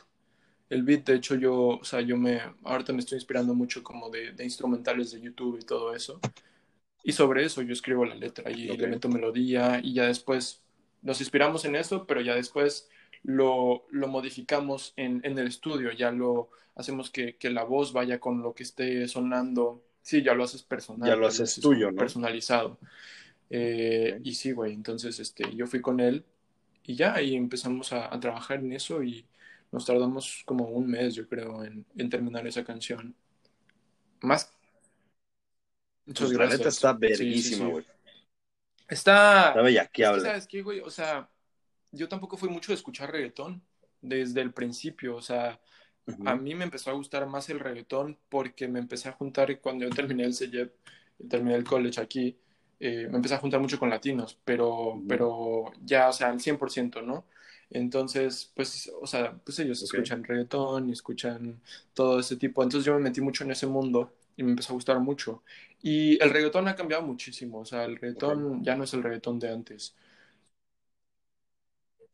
el beat, de hecho yo, o sea, yo me, ahorita me estoy inspirando mucho como de, de instrumentales de YouTube y todo eso. Y sobre eso yo escribo la letra y Ok. le meto melodía y ya después nos inspiramos en eso, pero ya después lo, lo modificamos en, en el estudio, ya lo hacemos que, que la voz vaya con lo que esté sonando. Sí, ya lo haces personal. Ya lo haces haces tuyo, ¿no? Personalizado. Eh. Y sí, güey, entonces este, yo fui con él y ya, y empezamos a, a trabajar en eso y nos tardamos como un mes, yo creo, en, en terminar esa canción. Más. Muchas Pues la gracias. neta está Sí, sí, verguísima, sí. güey. Está. Está Es que, bellaqueable. ¿sabes qué, güey? O sea, yo tampoco fui mucho de escuchar reggaetón desde el principio. O sea, a mí me empezó a gustar más el reggaetón porque me empecé a juntar cuando yo terminé el CEGEP, terminé el college aquí, eh, me empecé a juntar mucho con latinos, pero, pero ya, o sea, al 100%, ¿no? Entonces, pues, o sea, pues ellos escuchan reggaetón y escuchan todo ese tipo. Entonces yo me metí mucho en ese mundo y me empezó a gustar mucho. Y el reggaetón ha cambiado muchísimo, o sea, el reggaetón ya no es el reggaetón de antes.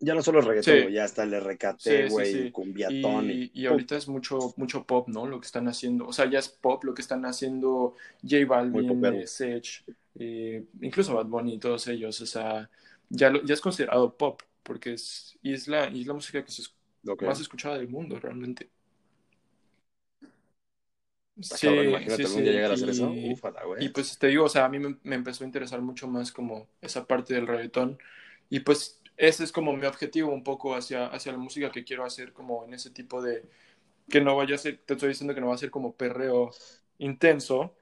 Ya no solo es reggaetón, Sí. ya está el Sí, RKT, sí, güey, sí. cumbiatón. Y, y ahorita es mucho, mucho pop, ¿no? Lo que están haciendo. O sea, ya es pop lo que están haciendo J Balvin, eh, Sech, eh, incluso Bad Bunny y todos ellos. O sea, ya, lo- ya es considerado pop, porque es, y es, la, y es la música que se es más escuchada del mundo, realmente. Sí, cabrón, imagínate sí, algún sí. día llegar a hacer eso. Y, Ufala, güey. y pues te digo, o sea, a mí me, me empezó a interesar mucho más como esa parte del reggaetón. Y pues ese es como mi objetivo un poco hacia, hacia la música que quiero hacer como en ese tipo de... Que no vaya a ser, te estoy diciendo que no va a ser como perreo intenso.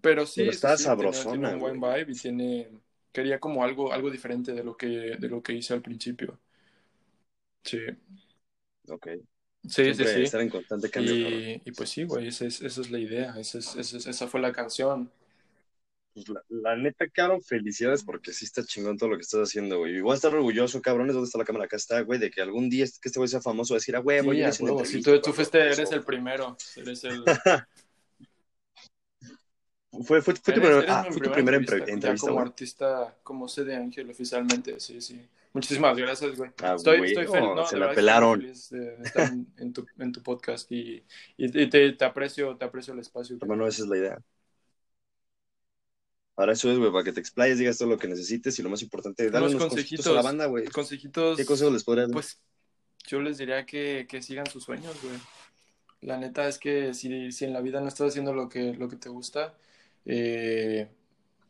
Pero sí, Pero está sí, tiene- sabrosona, tiene un buen vibe y tiene... Quería como algo, algo diferente de lo que, de lo que hice al principio. Sí, Ok. sí, sí, Siempre sí. estar en constante cambio, cabrón. Y, y pues sí, güey, esa es, esa es la idea, esa, es- esa, es- esa fue la canción. Pues la, la neta, cabrón, felicidades porque sí está chingón todo lo que estás haciendo, güey. Y voy a estar orgulloso, cabrones, ¿dónde está la cámara? Acá está, güey, de que algún día este- que este güey sea famoso, decir, ah, güey, Sí, voy a a a sí, entrevista, tú, fuiste, eres eso. el primero, eres el... (laughs) Fue, fue, fue tu, Eres, primer- eres ah, mi fue tu primera primera entrevista, como güey. artista, como C de Ángel oficialmente, sí, sí. Muchísimas gracias, güey. Ah, Estoy, güey, estoy no, feliz, no, se la pelaron. feliz de, estar en, en tu, en tu podcast y, y, y te, te aprecio, te aprecio el espacio. Hermano, esa es la idea. Ahora eso es, güey, para que te explayes, digas todo lo que necesites y lo más importante, dale Unos unos consejitos a la banda, güey. Consejitos, ¿Qué consejos les podrías dar? pues yo les diría que, que sigan sus sueños, güey. La neta es que si, si en la vida no estás haciendo lo que, lo que te gusta, eh,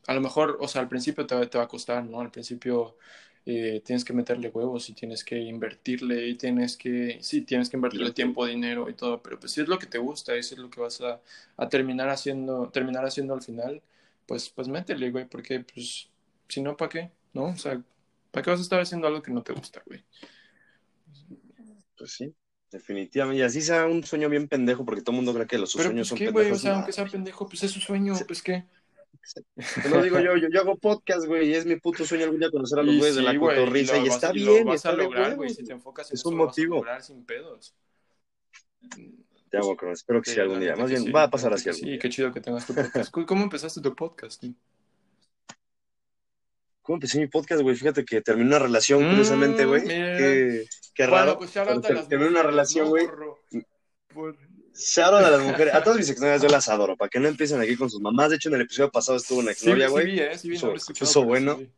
a lo mejor, o sea, al principio te, va- te va a costar, ¿no? Al principio eh, tienes que meterle huevos y tienes que invertirle y tienes que, sí, tienes que invertirle Invertir. tiempo, dinero y todo, pero pues si es lo que te gusta, eso es lo que vas a, a terminar haciendo, terminar haciendo al final, pues, pues métele, güey, porque pues, si no, ¿para qué? ¿No? O sea, ¿para qué vas a estar haciendo algo que no te gusta, güey? Pues sí, definitivamente. Y así sea un sueño bien pendejo, porque todo el mundo cree que los sus Pero sueños pues son qué, güey, o sea, aunque sea pendejo, pues es su sueño, Sí. pues qué. Te lo digo yo, yo, yo hago podcast, güey, y es mi puto sueño algún día conocer a los güeyes de la güey, cotorriza, lo y vas- está lo bien, y vas está a lograr, güey, si te enfocas en Es eso, un lo vas a motivo. lograr sin pedos. Espero que sí, Sí, algún día. Más bien, sí, va a pasar que algún Sí, día. qué chido que tengas tu podcast. ¿Cómo- ¿Cómo empezaste tu podcast? ¿Cómo empecé mi podcast, güey? Fíjate que terminé una relación, Mm, curiosamente, güey. Qué, qué Bueno, raro. pues terminé una relación, güey. Por- por- Shout out a las mujeres. A (laughs) todas mis exnovias yo las adoro, para que no empiecen aquí con sus mamás. De hecho, en el episodio pasado estuvo una Sí, exnovia, sí güey. vi, eh, sí vi, no Puso- bueno. sí vi.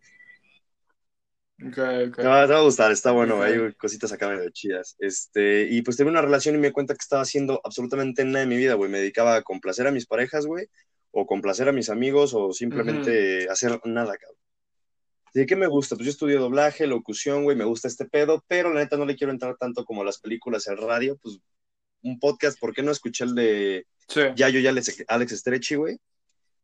Ok, ok. Te va, te va a gustar, está bueno, Ok. hay cositas acá medio chidas. Este, y pues tuve una relación y me di cuenta que estaba haciendo absolutamente nada en mi vida, güey. Me dedicaba a complacer a mis parejas, güey, o complacer a mis amigos, o simplemente hacer nada, cabrón. ¿De qué me gusta? Pues yo estudié doblaje, locución, güey, me gusta este pedo, pero la neta no le quiero entrar tanto como a las películas, el radio, pues un podcast, ¿por qué no escuché el de Sí. Yayo y Alex, Alex Estrechi, güey?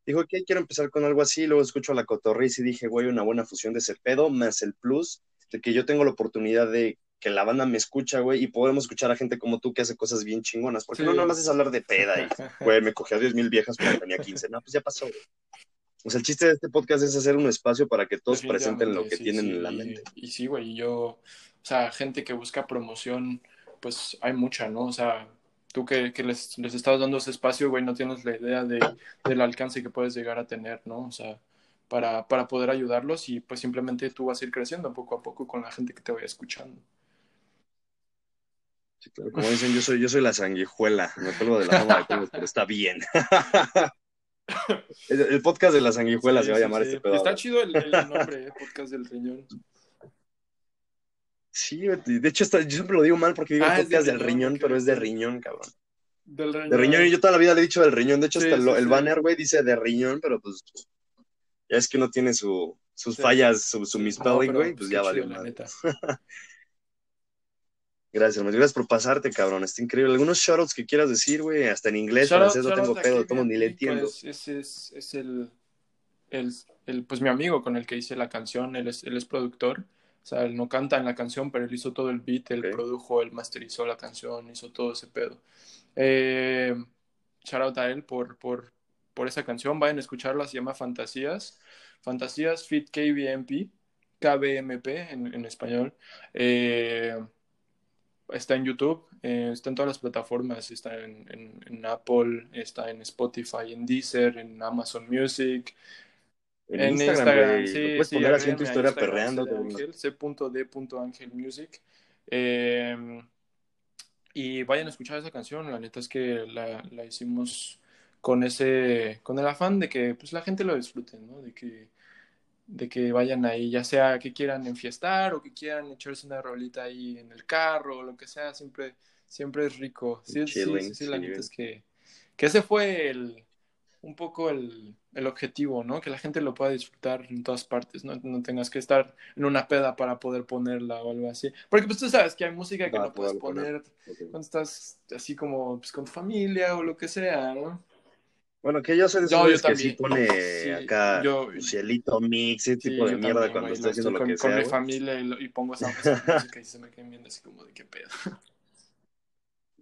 Dijo, ok, quiero empezar con algo así, luego escucho a la cotorriz y dije, güey, una buena fusión de ese pedo, más el plus de que yo tengo la oportunidad de que la banda me escucha, güey, y podemos escuchar a gente como tú que hace cosas bien chingonas, porque Sí. no nada más es hablar de peda y, (laughs) güey, me cogí a 10 mil viejas cuando tenía 15, no, pues ya pasó, güey. O sea, el chiste de este podcast es hacer un espacio para que todos presenten lo que sí, tienen sí, en la y- mente. Y, sí, güey, y yo, o sea, gente que busca promoción, pues hay mucha, ¿no? O sea, tú que, que les, les estás dando ese espacio, güey, no tienes la idea de, del alcance que puedes llegar a tener, ¿no? O sea, para, para poder ayudarlos y pues simplemente tú vas a ir creciendo poco a poco con la gente que te vaya escuchando. Como dicen, yo soy, yo soy la sanguijuela. Me acuerdo de la fama de todos, pero está bien. (laughs) el podcast de la sanguijuela se va a llamar este pedo. Está chido el, nombre, eh, podcast del riñón. Sí, de hecho, yo siempre lo digo mal porque digo ah, podcast del riñón, pero es de riñón, cabrón. Del riñón. De riñón, y yo toda la vida le he dicho del riñón. De hecho, hasta el, banner, güey, dice de riñón, pero pues ya es que uno tiene su, sus fallas, su, su misspelling, güey, pues ya valió. Neta. (laughs) Gracias, Gracias por pasarte, cabrón. Está increíble. ¿Algunos shoutouts que quieras decir, güey? Hasta en inglés, francés, no tengo pedo, todo ni le entiendo. Pues, ese es, es el, el, el, pues mi amigo con el que hice la canción, él es, él es productor. O sea, él no canta en la canción, pero él hizo todo el beat, él produjo, él masterizó la canción, hizo todo ese pedo. Eh, shout out a él por, por, por esa canción. Vayan a escucharla, se llama Fantasías. Fantasías Fit KBMP, KBMP en, en español. Eh, está en YouTube, eh, está en todas las plataformas, está en, en, Apple, está en Spotify, en Deezer, en Amazon Music. En, Instagram, sí, puedes poner así en tu historia perreando. c.d.angelmusic. Eh, y vayan a escuchar esa canción, la neta es que la, la, hicimos con ese, con el afán de que pues la gente lo disfrute, ¿no? De que de que vayan ahí, ya sea que quieran enfiestar o que quieran echarse una rolita ahí en el carro o lo que sea, siempre, siempre es rico. Sí, sí, sí, la neta es que, que ese fue el, un poco el, el, objetivo, ¿no? Que la gente lo pueda disfrutar en todas partes, ¿no? No tengas que estar en una peda para poder ponerla o algo así. Porque pues tú sabes que hay música que no puedes poner, cuando estás así como pues, con tu familia o lo que sea, ¿no? Bueno, que yo sé de esos que sí pone acá yo, cielito mix, ese tipo de mierda cuando estoy haciendo lo con, que con sea. Con mi familia y, y pongo esa, (laughs) música y se me quedan viendo así como de qué pedo.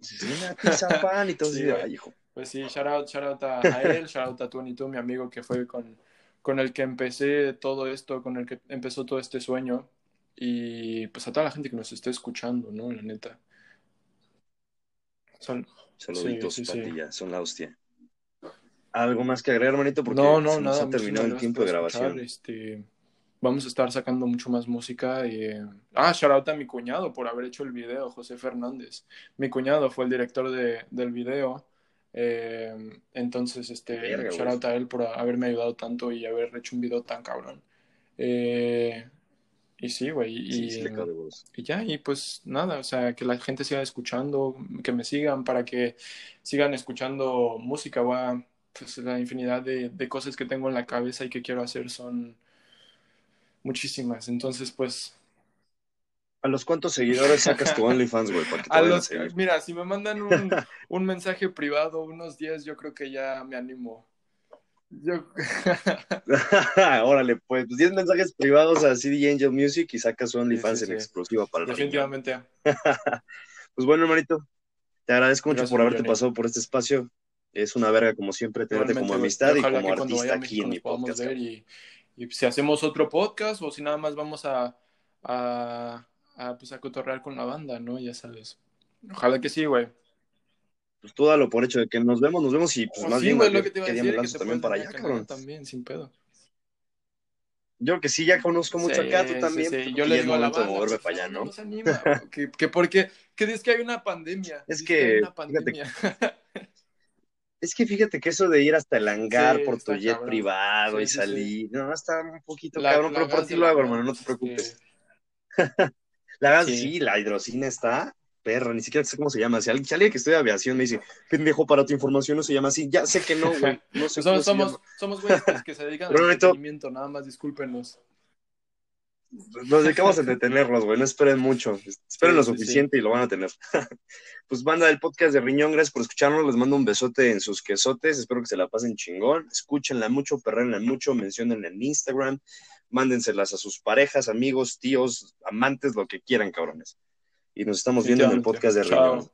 Sí, una pizza pan y todo sí, ay, hijo. Pues sí, shout out, shout out a, a él, shout out a Tony tú, mi amigo que fue con, con el que empecé todo esto, con el que empezó todo este sueño. Y pues a toda la gente que nos esté escuchando, ¿no? La neta. Son, Saluditos, sí, sí, son la hostia. ¿Algo más que agregar, hermanito? Porque no, no, se nos ha terminado el tiempo de grabación. este, vamos a estar sacando mucho más música. Y, ah, shout out a mi cuñado por haber hecho el video, José Fernández. Mi cuñado fue el director de, del video. Eh, entonces, este, shout out a él por haberme ayudado tanto y haber hecho un video tan cabrón. Eh, y sí, güey. Y, y, ya, y pues nada, o sea, que la gente siga escuchando, que me sigan para que sigan escuchando música. Va pues la infinidad de, de, cosas que tengo en la cabeza y que quiero hacer son muchísimas. Entonces, pues... ¿A los cuántos seguidores sacas tu (laughs) OnlyFans, güey? A los, mira, si me mandan un, un mensaje privado unos días, yo creo que ya me animo. Yo... (laughs) Órale, pues 10 pues, mensajes privados a CD Angel Music y sacas OnlyFans en exclusiva para Definitivamente. (laughs) pues bueno, hermanito, te agradezco mucho por haberte pasado por este espacio es una verga como siempre tenerte como amistad y como artista aquí en mi podcast. y, si hacemos otro podcast o si nada más vamos a, a, a, pues a cotorrear con la banda, ¿no? Ya sabes. Ojalá que sí, güey. Pues tú dalo por hecho de que nos vemos, nos vemos y pues, más bien lo que te también para allá, cabrón. También, sin pedo. Yo que sí ya conozco mucho acá, tú también. Sí, Yo le digo a la banda, moverme pues, para allá, ¿no? anima, (laughs) que, que porque que dices que hay una pandemia. Es que, una pandemia. (laughs) Es que fíjate que eso de ir hasta el hangar por tu jet privado y salir, no, está un poquito cabrón, pero por ti lo hago, hermano, no te preocupes. La gas, sí. la hidrocina está, perro, ni siquiera sé cómo se llama. Si alguien, que estudia aviación me dice, pendejo, para tu información no se llama así, ya sé que no, güey, (laughs) no sé somos, somos, somos güeyes que se dedican al entretenimiento, nada más discúlpenos. Nos dedicamos a entretenerlos, güey. No esperen mucho. Esperen lo suficiente y lo van a tener. (laughs) pues banda del podcast de Riñón, gracias por escucharnos. Les mando un besote en sus quesotes. Espero que se la pasen chingón. Escúchenla mucho, perrenla mucho, menciónenla en Instagram. Mándenselas a sus parejas, amigos, tíos, amantes, lo que quieran, cabrones. Y nos estamos viendo en el podcast de Riñón.